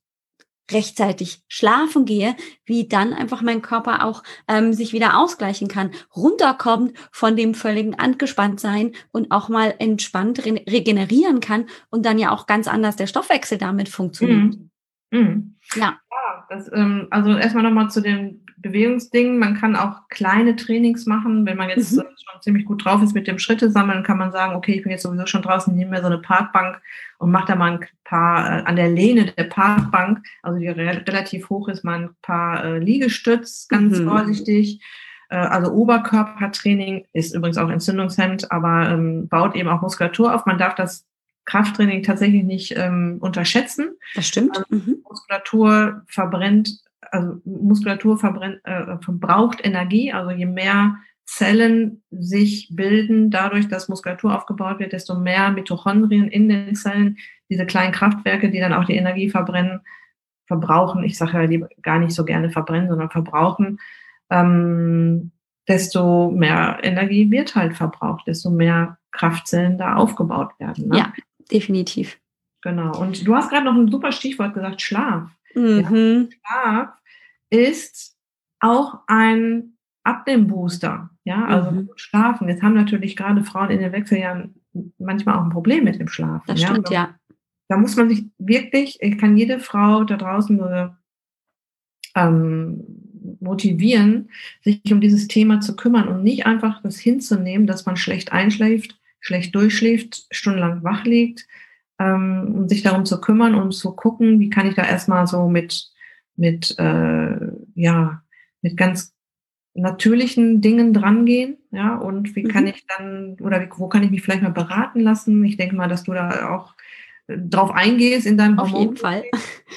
rechtzeitig schlafen gehe, wie dann einfach mein Körper auch ähm, sich wieder ausgleichen kann, runterkommt von dem völligen Angespanntsein und auch mal entspannt re regenerieren kann und dann ja auch ganz anders der Stoffwechsel damit funktioniert. Mhm. Mhm. Ja. Ja das, ähm, also erstmal nochmal zu den Bewegungsdingen. Man kann auch kleine Trainings machen. Wenn man jetzt mhm. schon ziemlich gut drauf ist mit dem Schritte sammeln, kann man sagen, okay, ich bin jetzt sowieso schon draußen, nehme mir so eine Parkbank und mache da mal ein paar äh, an der Lehne der Parkbank, also die re relativ hoch ist, mal ein paar äh, Liegestütz, ganz mhm. vorsichtig. Äh, also Oberkörpertraining ist übrigens auch entzündungshemmend, aber ähm, baut eben auch Muskulatur auf. Man darf das Krafttraining tatsächlich nicht ähm, unterschätzen. Das stimmt. Also, mhm. Muskulatur verbrennt, also Muskulatur verbrennt, äh, verbraucht Energie. Also je mehr Zellen sich bilden, dadurch, dass Muskulatur aufgebaut wird, desto mehr Mitochondrien in den Zellen, diese kleinen Kraftwerke, die dann auch die Energie verbrennen, verbrauchen. Ich sage ja gar nicht so gerne verbrennen, sondern verbrauchen. Ähm, desto mehr Energie wird halt verbraucht, desto mehr Kraftzellen da aufgebaut werden. Ne? Ja, definitiv. Genau. Und du hast gerade noch ein super Stichwort gesagt, Schlaf. Mhm. Ja, Schlaf ist auch ein Abnehmbooster. Ja, also mhm. schlafen. Jetzt haben natürlich gerade Frauen in den Wechseljahren manchmal auch ein Problem mit dem Schlafen. Das stimmt, ja. ja. Da muss man sich wirklich, ich kann jede Frau da draußen nur ähm, motivieren, sich um dieses Thema zu kümmern und nicht einfach das hinzunehmen, dass man schlecht einschläft, schlecht durchschläft, stundenlang wach liegt, ähm, um sich darum zu kümmern und zu gucken, wie kann ich da erstmal so mit, mit, äh, ja, mit ganz natürlichen Dingen drangehen, ja, und wie kann mhm. ich dann, oder wie, wo kann ich mich vielleicht mal beraten lassen? Ich denke mal, dass du da auch äh, drauf eingehst in deinem Auf Hormon jeden Fall. <laughs>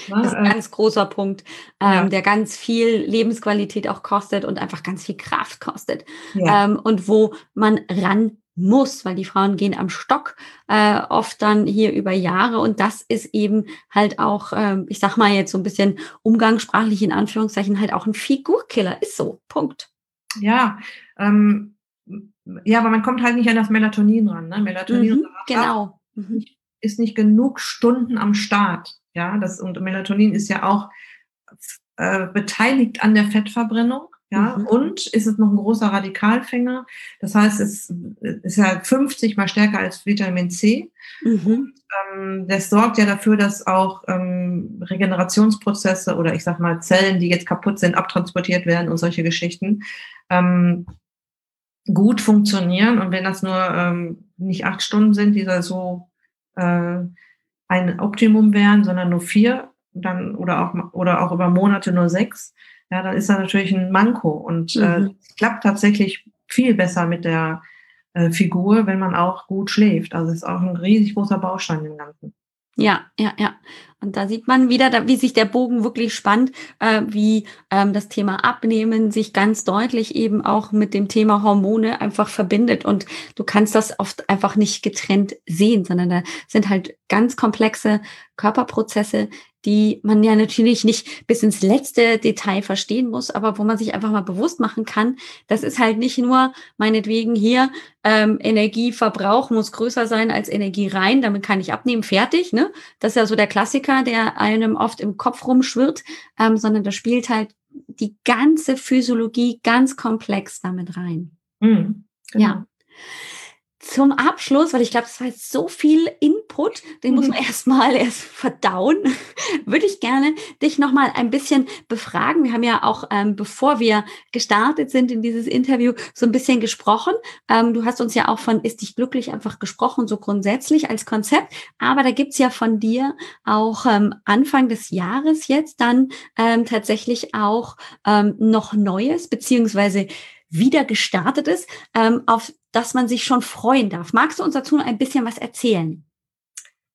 Das ist ein ganz großer Punkt, ähm, ja. der ganz viel Lebensqualität auch kostet und einfach ganz viel Kraft kostet. Ja. Ähm, und wo man ran muss, weil die Frauen gehen am Stock äh, oft dann hier über Jahre und das ist eben halt auch, ähm, ich sag mal jetzt so ein bisschen umgangssprachlich in Anführungszeichen halt auch ein Figurkiller, ist so, Punkt. Ja, ähm, ja, aber man kommt halt nicht an das Melatonin ran. Ne? Melatonin mhm, genau. Mhm. ist nicht genug Stunden am Start. Ja, das und Melatonin ist ja auch äh, beteiligt an der Fettverbrennung. Ja, mhm. und ist es noch ein großer Radikalfänger. Das heißt, es ist ja 50 mal stärker als Vitamin C. Mhm. Ähm, das sorgt ja dafür, dass auch ähm, Regenerationsprozesse oder ich sag mal Zellen, die jetzt kaputt sind, abtransportiert werden und solche Geschichten ähm, gut funktionieren. Und wenn das nur ähm, nicht acht Stunden sind, die da so äh, ein Optimum wären, sondern nur vier, dann oder auch oder auch über Monate nur sechs, ja, dann ist da natürlich ein Manko und äh, mhm. klappt tatsächlich viel besser mit der äh, Figur, wenn man auch gut schläft. Also es ist auch ein riesig großer Baustein im Ganzen. Ja, ja, ja. Und da sieht man wieder, wie sich der Bogen wirklich spannt, äh, wie ähm, das Thema Abnehmen sich ganz deutlich eben auch mit dem Thema Hormone einfach verbindet. Und du kannst das oft einfach nicht getrennt sehen, sondern da sind halt ganz komplexe Körperprozesse, die man ja natürlich nicht bis ins letzte Detail verstehen muss, aber wo man sich einfach mal bewusst machen kann, das ist halt nicht nur meinetwegen hier ähm, Energieverbrauch muss größer sein als Energie rein, damit kann ich abnehmen, fertig. Ne? Das ist ja so der Klassiker, der einem oft im Kopf rumschwirrt, ähm, sondern da spielt halt die ganze Physiologie ganz komplex damit rein. Mhm, genau. Ja zum Abschluss, weil ich glaube, das war jetzt so viel Input, den muss man mhm. erstmal <laughs> erst verdauen, würde ich gerne dich nochmal ein bisschen befragen. Wir haben ja auch, ähm, bevor wir gestartet sind in dieses Interview, so ein bisschen gesprochen. Ähm, du hast uns ja auch von Ist dich glücklich einfach gesprochen, so grundsätzlich als Konzept. Aber da gibt's ja von dir auch ähm, Anfang des Jahres jetzt dann ähm, tatsächlich auch ähm, noch Neues, beziehungsweise wieder gestartet ist, ähm, auf das man sich schon freuen darf. Magst du uns dazu ein bisschen was erzählen?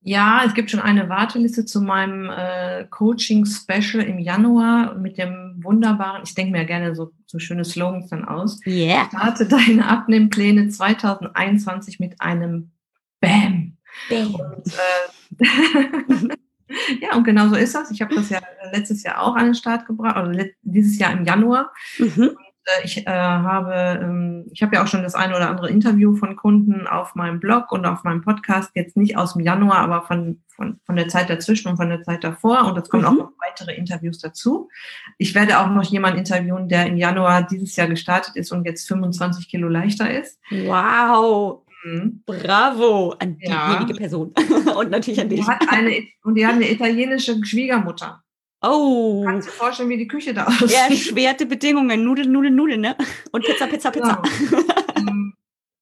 Ja, es gibt schon eine Warteliste zu meinem äh, Coaching-Special im Januar mit dem wunderbaren, ich denke mir ja gerne so, so schöne Slogans dann aus. Yeah. Starte deine Abnehmpläne 2021 mit einem Bam. Bam. Und, äh, <laughs> ja, und genau so ist das. Ich habe das ja letztes Jahr auch an den Start gebracht, also dieses Jahr im Januar. Mhm. Äh, ich äh, habe, ähm, ich habe ja auch schon das eine oder andere Interview von Kunden auf meinem Blog und auf meinem Podcast, jetzt nicht aus dem Januar, aber von, von, von der Zeit dazwischen und von der Zeit davor. Und es kommen mhm. auch noch weitere Interviews dazu. Ich werde auch noch jemanden interviewen, der im Januar dieses Jahr gestartet ist und jetzt 25 Kilo leichter ist. Wow. Mhm. Bravo an diejenige ja. Person <laughs> und natürlich an dich. Die hat eine, und die hat eine italienische Schwiegermutter. Oh. Kannst du dir vorstellen, wie die Küche da <laughs> aussieht? Erschwerte Bedingungen. Nudeln, Nudeln, Nudeln, ne? Und Pizza, Pizza, Pizza. Ja. <laughs> Ähm,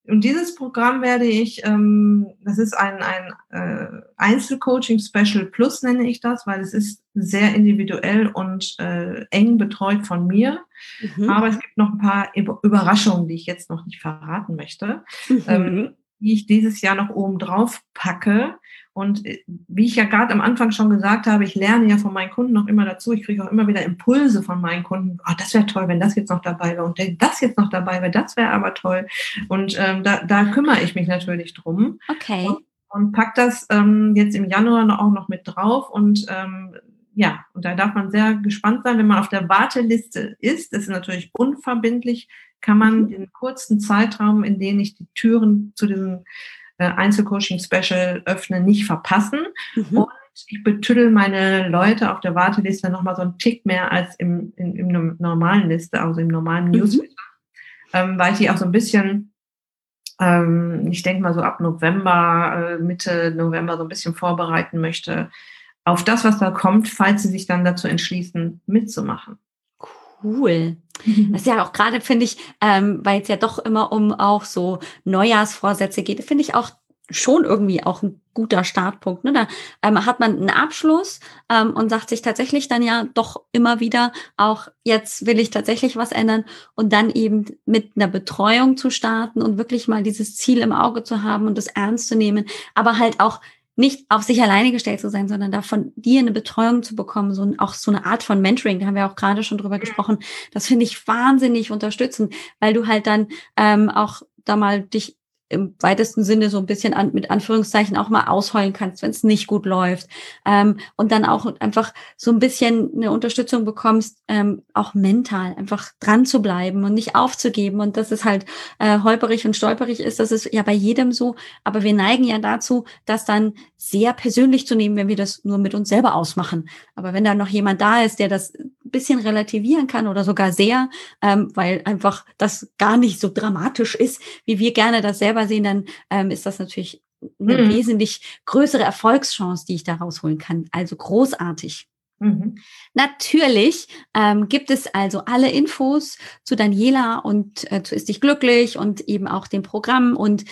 und dieses Programm werde ich, ähm, das ist ein, ein äh, Einzelcoaching Special Plus, nenne ich das, weil es ist sehr individuell und äh, eng betreut von mir. Mhm. Aber es gibt noch ein paar Überraschungen, die ich jetzt noch nicht verraten möchte, mhm. ähm, die ich dieses Jahr noch oben drauf packe. Und äh, wie ich ja gerade am Anfang schon gesagt habe, ich lerne ja von meinen Kunden noch immer dazu. Ich kriege auch immer wieder Impulse von meinen Kunden. Oh, das wäre toll, wenn das jetzt noch dabei wäre. Und das jetzt noch dabei wäre, das wäre aber toll. Und ähm, da, da kümmere ich mich natürlich drum. Okay. Und, und pack das ähm, jetzt im Januar auch noch mit drauf. Und ähm, ja, und da darf man sehr gespannt sein, wenn man auf der Warteliste ist. Das ist natürlich unverbindlich, kann man mhm. den kurzen Zeitraum, in dem ich die Türen zu diesem äh, Einzelcoaching-Special öffne, nicht verpassen. Mhm. Und ich betüdel meine Leute auf der Warteliste nochmal so einen Tick mehr als im, in, im normalen Liste, also im normalen mhm. Newsletter, ähm, weil ich die auch so ein bisschen, ähm, ich denke mal so ab November, äh, Mitte November so ein bisschen vorbereiten möchte auf das, was da kommt, falls sie sich dann dazu entschließen, mitzumachen. Cool. Das ist ja auch gerade, finde ich, ähm, weil es ja doch immer um auch so Neujahrsvorsätze geht, finde ich auch schon irgendwie auch ein guter Startpunkt. Ne? Da ähm, hat man einen Abschluss ähm, und sagt sich tatsächlich dann ja doch immer wieder auch, jetzt will ich tatsächlich was ändern und dann eben mit einer Betreuung zu starten und wirklich mal dieses Ziel im Auge zu haben und das ernst zu nehmen, aber halt auch nicht auf sich alleine gestellt zu sein, sondern da von dir eine Betreuung zu bekommen, so auch so eine Art von Mentoring, da haben wir auch gerade schon drüber gesprochen. Das finde ich wahnsinnig unterstützend, weil du halt dann ähm, auch da mal dich im weitesten Sinne so ein bisschen an, mit Anführungszeichen auch mal ausheulen kannst, wenn es nicht gut läuft. Ähm, und dann auch einfach so ein bisschen eine Unterstützung bekommst, ähm, auch mental einfach dran zu bleiben und nicht aufzugeben. Und dass es halt äh, holperig und stolperig ist, das ist ja bei jedem so. Aber wir neigen ja dazu, das dann sehr persönlich zu nehmen, wenn wir das nur mit uns selber ausmachen. Aber wenn da noch jemand da ist, der das ein bisschen relativieren kann oder sogar sehr, ähm, weil einfach das gar nicht so dramatisch ist, wie wir gerne das selber sehen, dann ähm, ist das natürlich eine mhm. wesentlich größere Erfolgschance, die ich da rausholen kann. Also großartig. Mhm. Natürlich ähm, gibt es also alle Infos zu Daniela und äh, zu Ist dich glücklich und eben auch dem Programm und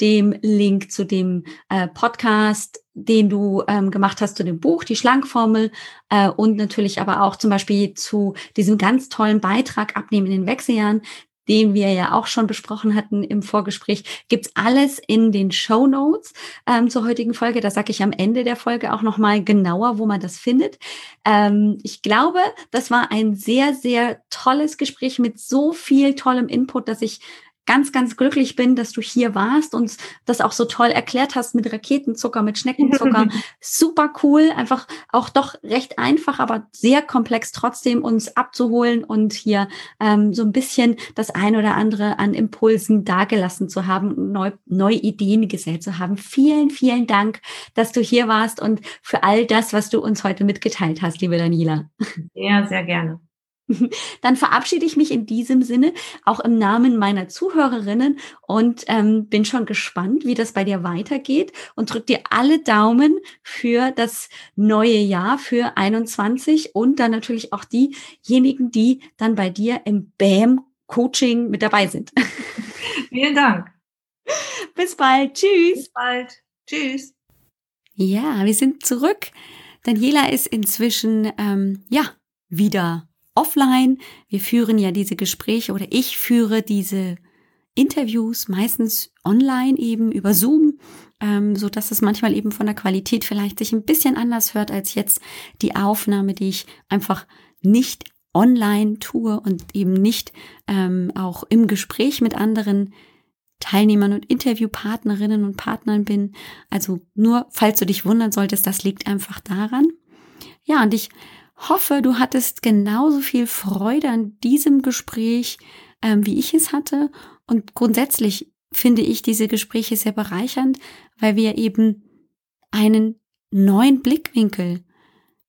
dem Link zu dem äh, Podcast, den du ähm, gemacht hast zu dem Buch, die Schlankformel äh, und natürlich aber auch zum Beispiel zu diesem ganz tollen Beitrag Abnehmen in den Wechseljahren, den wir ja auch schon besprochen hatten im Vorgespräch, gibt's alles in den Show Notes ähm, zur heutigen Folge. Da sage ich am Ende der Folge auch nochmal genauer, wo man das findet. Ähm, ich glaube, das war ein sehr, sehr tolles Gespräch mit so viel tollem Input, dass ich ganz, ganz glücklich bin, dass du hier warst und das auch so toll erklärt hast mit Raketenzucker, mit Schneckenzucker. <laughs> Super cool, einfach auch doch recht einfach, aber sehr komplex trotzdem uns abzuholen und hier ähm, so ein bisschen das ein oder andere an Impulsen dagelassen zu haben, neu, neue Ideen gesät zu haben. Vielen, vielen Dank, dass du hier warst und für all das, was du uns heute mitgeteilt hast, liebe Daniela. Ja, sehr gerne. <laughs> Dann verabschiede ich mich in diesem Sinne auch im Namen meiner Zuhörerinnen und ähm, bin schon gespannt, wie das bei dir weitergeht und drück dir alle Daumen für das neue Jahr für 21 und dann natürlich auch diejenigen, die dann bei dir im BAM Coaching mit dabei sind. <laughs> Vielen Dank. Bis bald. Tschüss. Bis bald. Tschüss. Ja, wir sind zurück. Daniela ist inzwischen ähm, ja wieder offline. Wir führen ja diese Gespräche oder ich führe diese Interviews meistens online eben über Zoom, ähm, so dass es manchmal eben von der Qualität vielleicht sich ein bisschen anders hört als jetzt die Aufnahme, die ich einfach nicht online tue und eben nicht ähm, auch im Gespräch mit anderen Teilnehmern und Interviewpartnerinnen und Partnern bin. Also nur, falls du dich wundern solltest, das liegt einfach daran. Ja, und ich hoffe, du hattest genauso viel Freude an diesem Gespräch, ähm, wie ich es hatte. Und grundsätzlich finde ich diese Gespräche sehr bereichernd, weil wir eben einen neuen Blickwinkel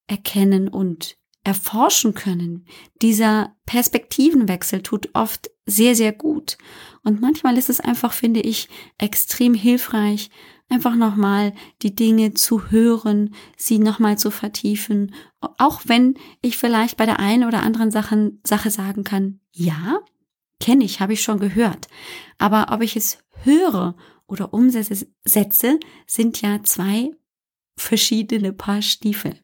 erkennen und erforschen können. Dieser Perspektivenwechsel tut oft sehr, sehr gut. Und manchmal ist es einfach, finde ich, extrem hilfreich, einfach nochmal die Dinge zu hören, sie nochmal zu vertiefen, auch wenn ich vielleicht bei der einen oder anderen Sache, Sache sagen kann, ja, kenne ich, habe ich schon gehört. Aber ob ich es höre oder umsetze, sind ja zwei verschiedene Paar Stiefel.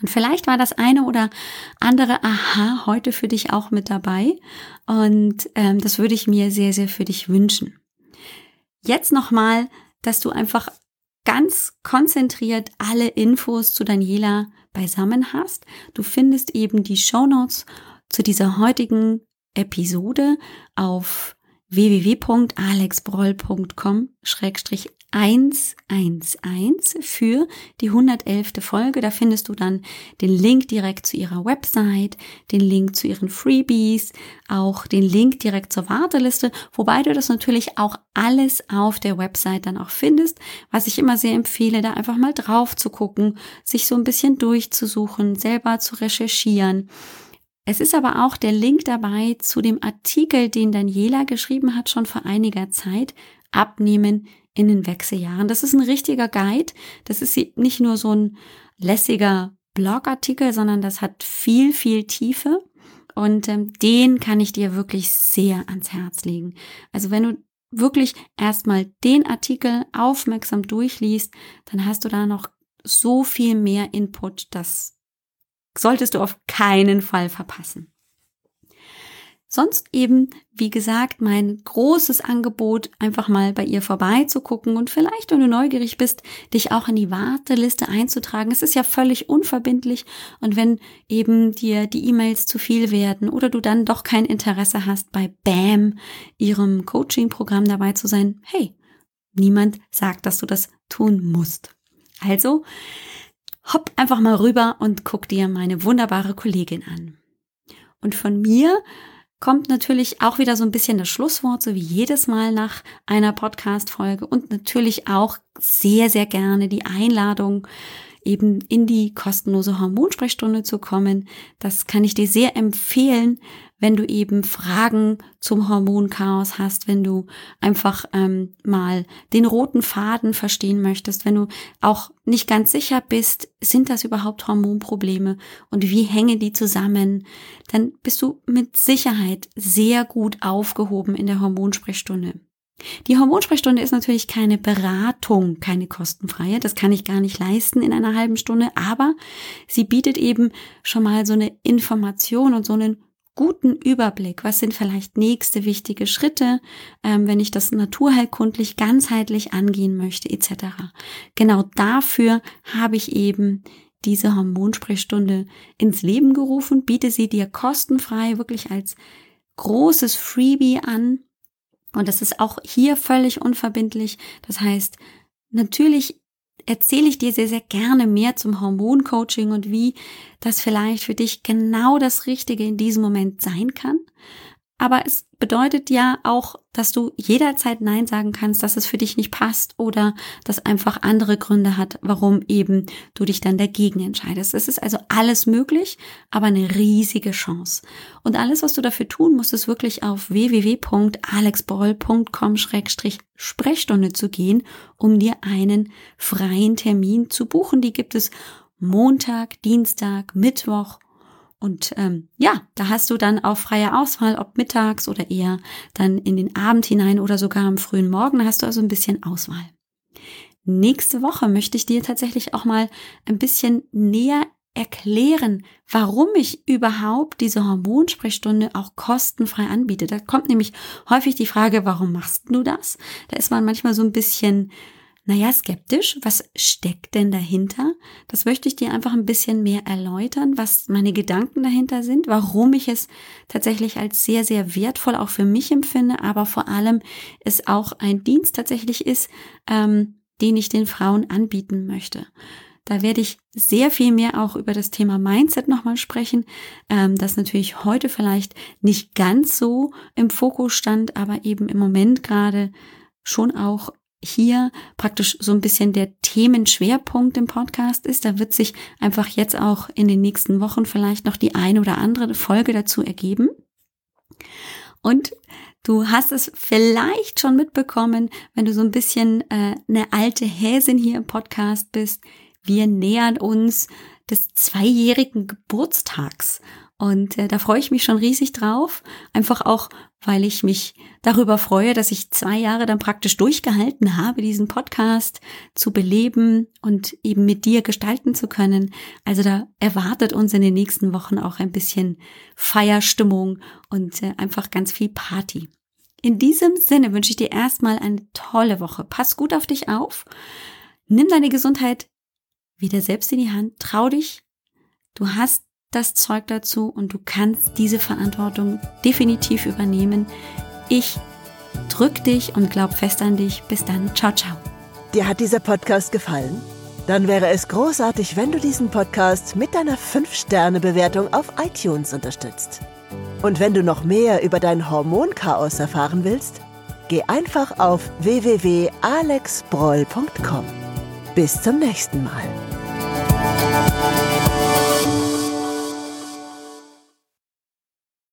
Und vielleicht war das eine oder andere Aha heute für dich auch mit dabei. Und ähm, das würde ich mir sehr, sehr für dich wünschen. Jetzt nochmal, dass du einfach ganz konzentriert alle Infos zu Daniela beisammen hast. Du findest eben die Show Notes zu dieser heutigen Episode auf www.alexbroll.com-111 für die 111. Folge. Da findest du dann den Link direkt zu ihrer Website, den Link zu ihren Freebies, auch den Link direkt zur Warteliste, wobei du das natürlich auch alles auf der Website dann auch findest, was ich immer sehr empfehle, da einfach mal drauf zu gucken, sich so ein bisschen durchzusuchen, selber zu recherchieren es ist aber auch der Link dabei zu dem Artikel, den Daniela geschrieben hat, schon vor einiger Zeit, Abnehmen in den Wechseljahren. Das ist ein richtiger Guide. Das ist nicht nur so ein lässiger Blogartikel, sondern das hat viel, viel Tiefe. Und ähm, den kann ich dir wirklich sehr ans Herz legen. Also wenn du wirklich erstmal den Artikel aufmerksam durchliest, dann hast du da noch so viel mehr Input, dass solltest du auf keinen Fall verpassen. Sonst eben, wie gesagt, mein großes Angebot, einfach mal bei ihr vorbeizugucken und vielleicht, wenn du neugierig bist, dich auch in die Warteliste einzutragen. Es ist ja völlig unverbindlich und wenn eben dir die E-Mails zu viel werden oder du dann doch kein Interesse hast, bei BAM, ihrem Coaching-Programm dabei zu sein, hey, niemand sagt, dass du das tun musst. Also, hopp einfach mal rüber und guck dir meine wunderbare Kollegin an. Und von mir kommt natürlich auch wieder so ein bisschen das Schlusswort, so wie jedes Mal nach einer Podcast-Folge und natürlich auch sehr, sehr gerne die Einladung, eben in die kostenlose Hormonsprechstunde zu kommen. Das kann ich dir sehr empfehlen, wenn du eben Fragen zum Hormonchaos hast, wenn du einfach ähm, mal den roten Faden verstehen möchtest, wenn du auch nicht ganz sicher bist, sind das überhaupt Hormonprobleme und wie hängen die zusammen, dann bist du mit Sicherheit sehr gut aufgehoben in der Hormonsprechstunde. Die Hormonsprechstunde ist natürlich keine Beratung, keine kostenfreie. Das kann ich gar nicht leisten in einer halben Stunde. Aber sie bietet eben schon mal so eine Information und so einen guten Überblick, was sind vielleicht nächste wichtige Schritte, ähm, wenn ich das naturheilkundlich ganzheitlich angehen möchte, etc. Genau dafür habe ich eben diese Hormonsprechstunde ins Leben gerufen, biete sie dir kostenfrei wirklich als großes Freebie an. Und das ist auch hier völlig unverbindlich. Das heißt, natürlich erzähle ich dir sehr, sehr gerne mehr zum Hormoncoaching und wie das vielleicht für dich genau das Richtige in diesem Moment sein kann. Aber es bedeutet ja auch, dass du jederzeit Nein sagen kannst, dass es für dich nicht passt oder dass einfach andere Gründe hat, warum eben du dich dann dagegen entscheidest. Es ist also alles möglich, aber eine riesige Chance. Und alles, was du dafür tun musst, ist wirklich auf www.alexboll.com-sprechstunde zu gehen, um dir einen freien Termin zu buchen. Die gibt es Montag, Dienstag, Mittwoch und ähm, ja, da hast du dann auch freie Auswahl, ob mittags oder eher dann in den Abend hinein oder sogar am frühen Morgen. Da hast du also ein bisschen Auswahl. Nächste Woche möchte ich dir tatsächlich auch mal ein bisschen näher erklären, warum ich überhaupt diese Hormonsprechstunde auch kostenfrei anbiete. Da kommt nämlich häufig die Frage, warum machst du das? Da ist man manchmal so ein bisschen naja, skeptisch. Was steckt denn dahinter? Das möchte ich dir einfach ein bisschen mehr erläutern, was meine Gedanken dahinter sind, warum ich es tatsächlich als sehr, sehr wertvoll auch für mich empfinde, aber vor allem es auch ein Dienst tatsächlich ist, ähm, den ich den Frauen anbieten möchte. Da werde ich sehr viel mehr auch über das Thema Mindset nochmal sprechen, ähm, das natürlich heute vielleicht nicht ganz so im Fokus stand, aber eben im Moment gerade schon auch hier praktisch so ein bisschen der Themenschwerpunkt im Podcast ist. Da wird sich einfach jetzt auch in den nächsten Wochen vielleicht noch die eine oder andere Folge dazu ergeben. Und du hast es vielleicht schon mitbekommen, wenn du so ein bisschen äh, eine alte Häsin hier im Podcast bist. Wir nähern uns des zweijährigen Geburtstags. Und äh, da freue ich mich schon riesig drauf. Einfach auch, weil ich mich darüber freue, dass ich zwei Jahre dann praktisch durchgehalten habe, diesen Podcast zu beleben und eben mit dir gestalten zu können. Also da erwartet uns in den nächsten Wochen auch ein bisschen Feierstimmung und äh, einfach ganz viel Party. In diesem Sinne wünsche ich dir erstmal eine tolle Woche. Pass gut auf dich auf. Nimm deine Gesundheit wieder selbst in die Hand. Trau dich. Du hast das Zeug dazu und du kannst diese Verantwortung definitiv übernehmen. Ich drück dich und glaub fest an dich. Bis dann. Ciao, ciao. Dir hat dieser Podcast gefallen? Dann wäre es großartig, wenn du diesen Podcast mit deiner 5-Sterne-Bewertung auf iTunes unterstützt. Und wenn du noch mehr über dein Hormonchaos erfahren willst, geh einfach auf www.alexbroll.com. Bis zum nächsten Mal.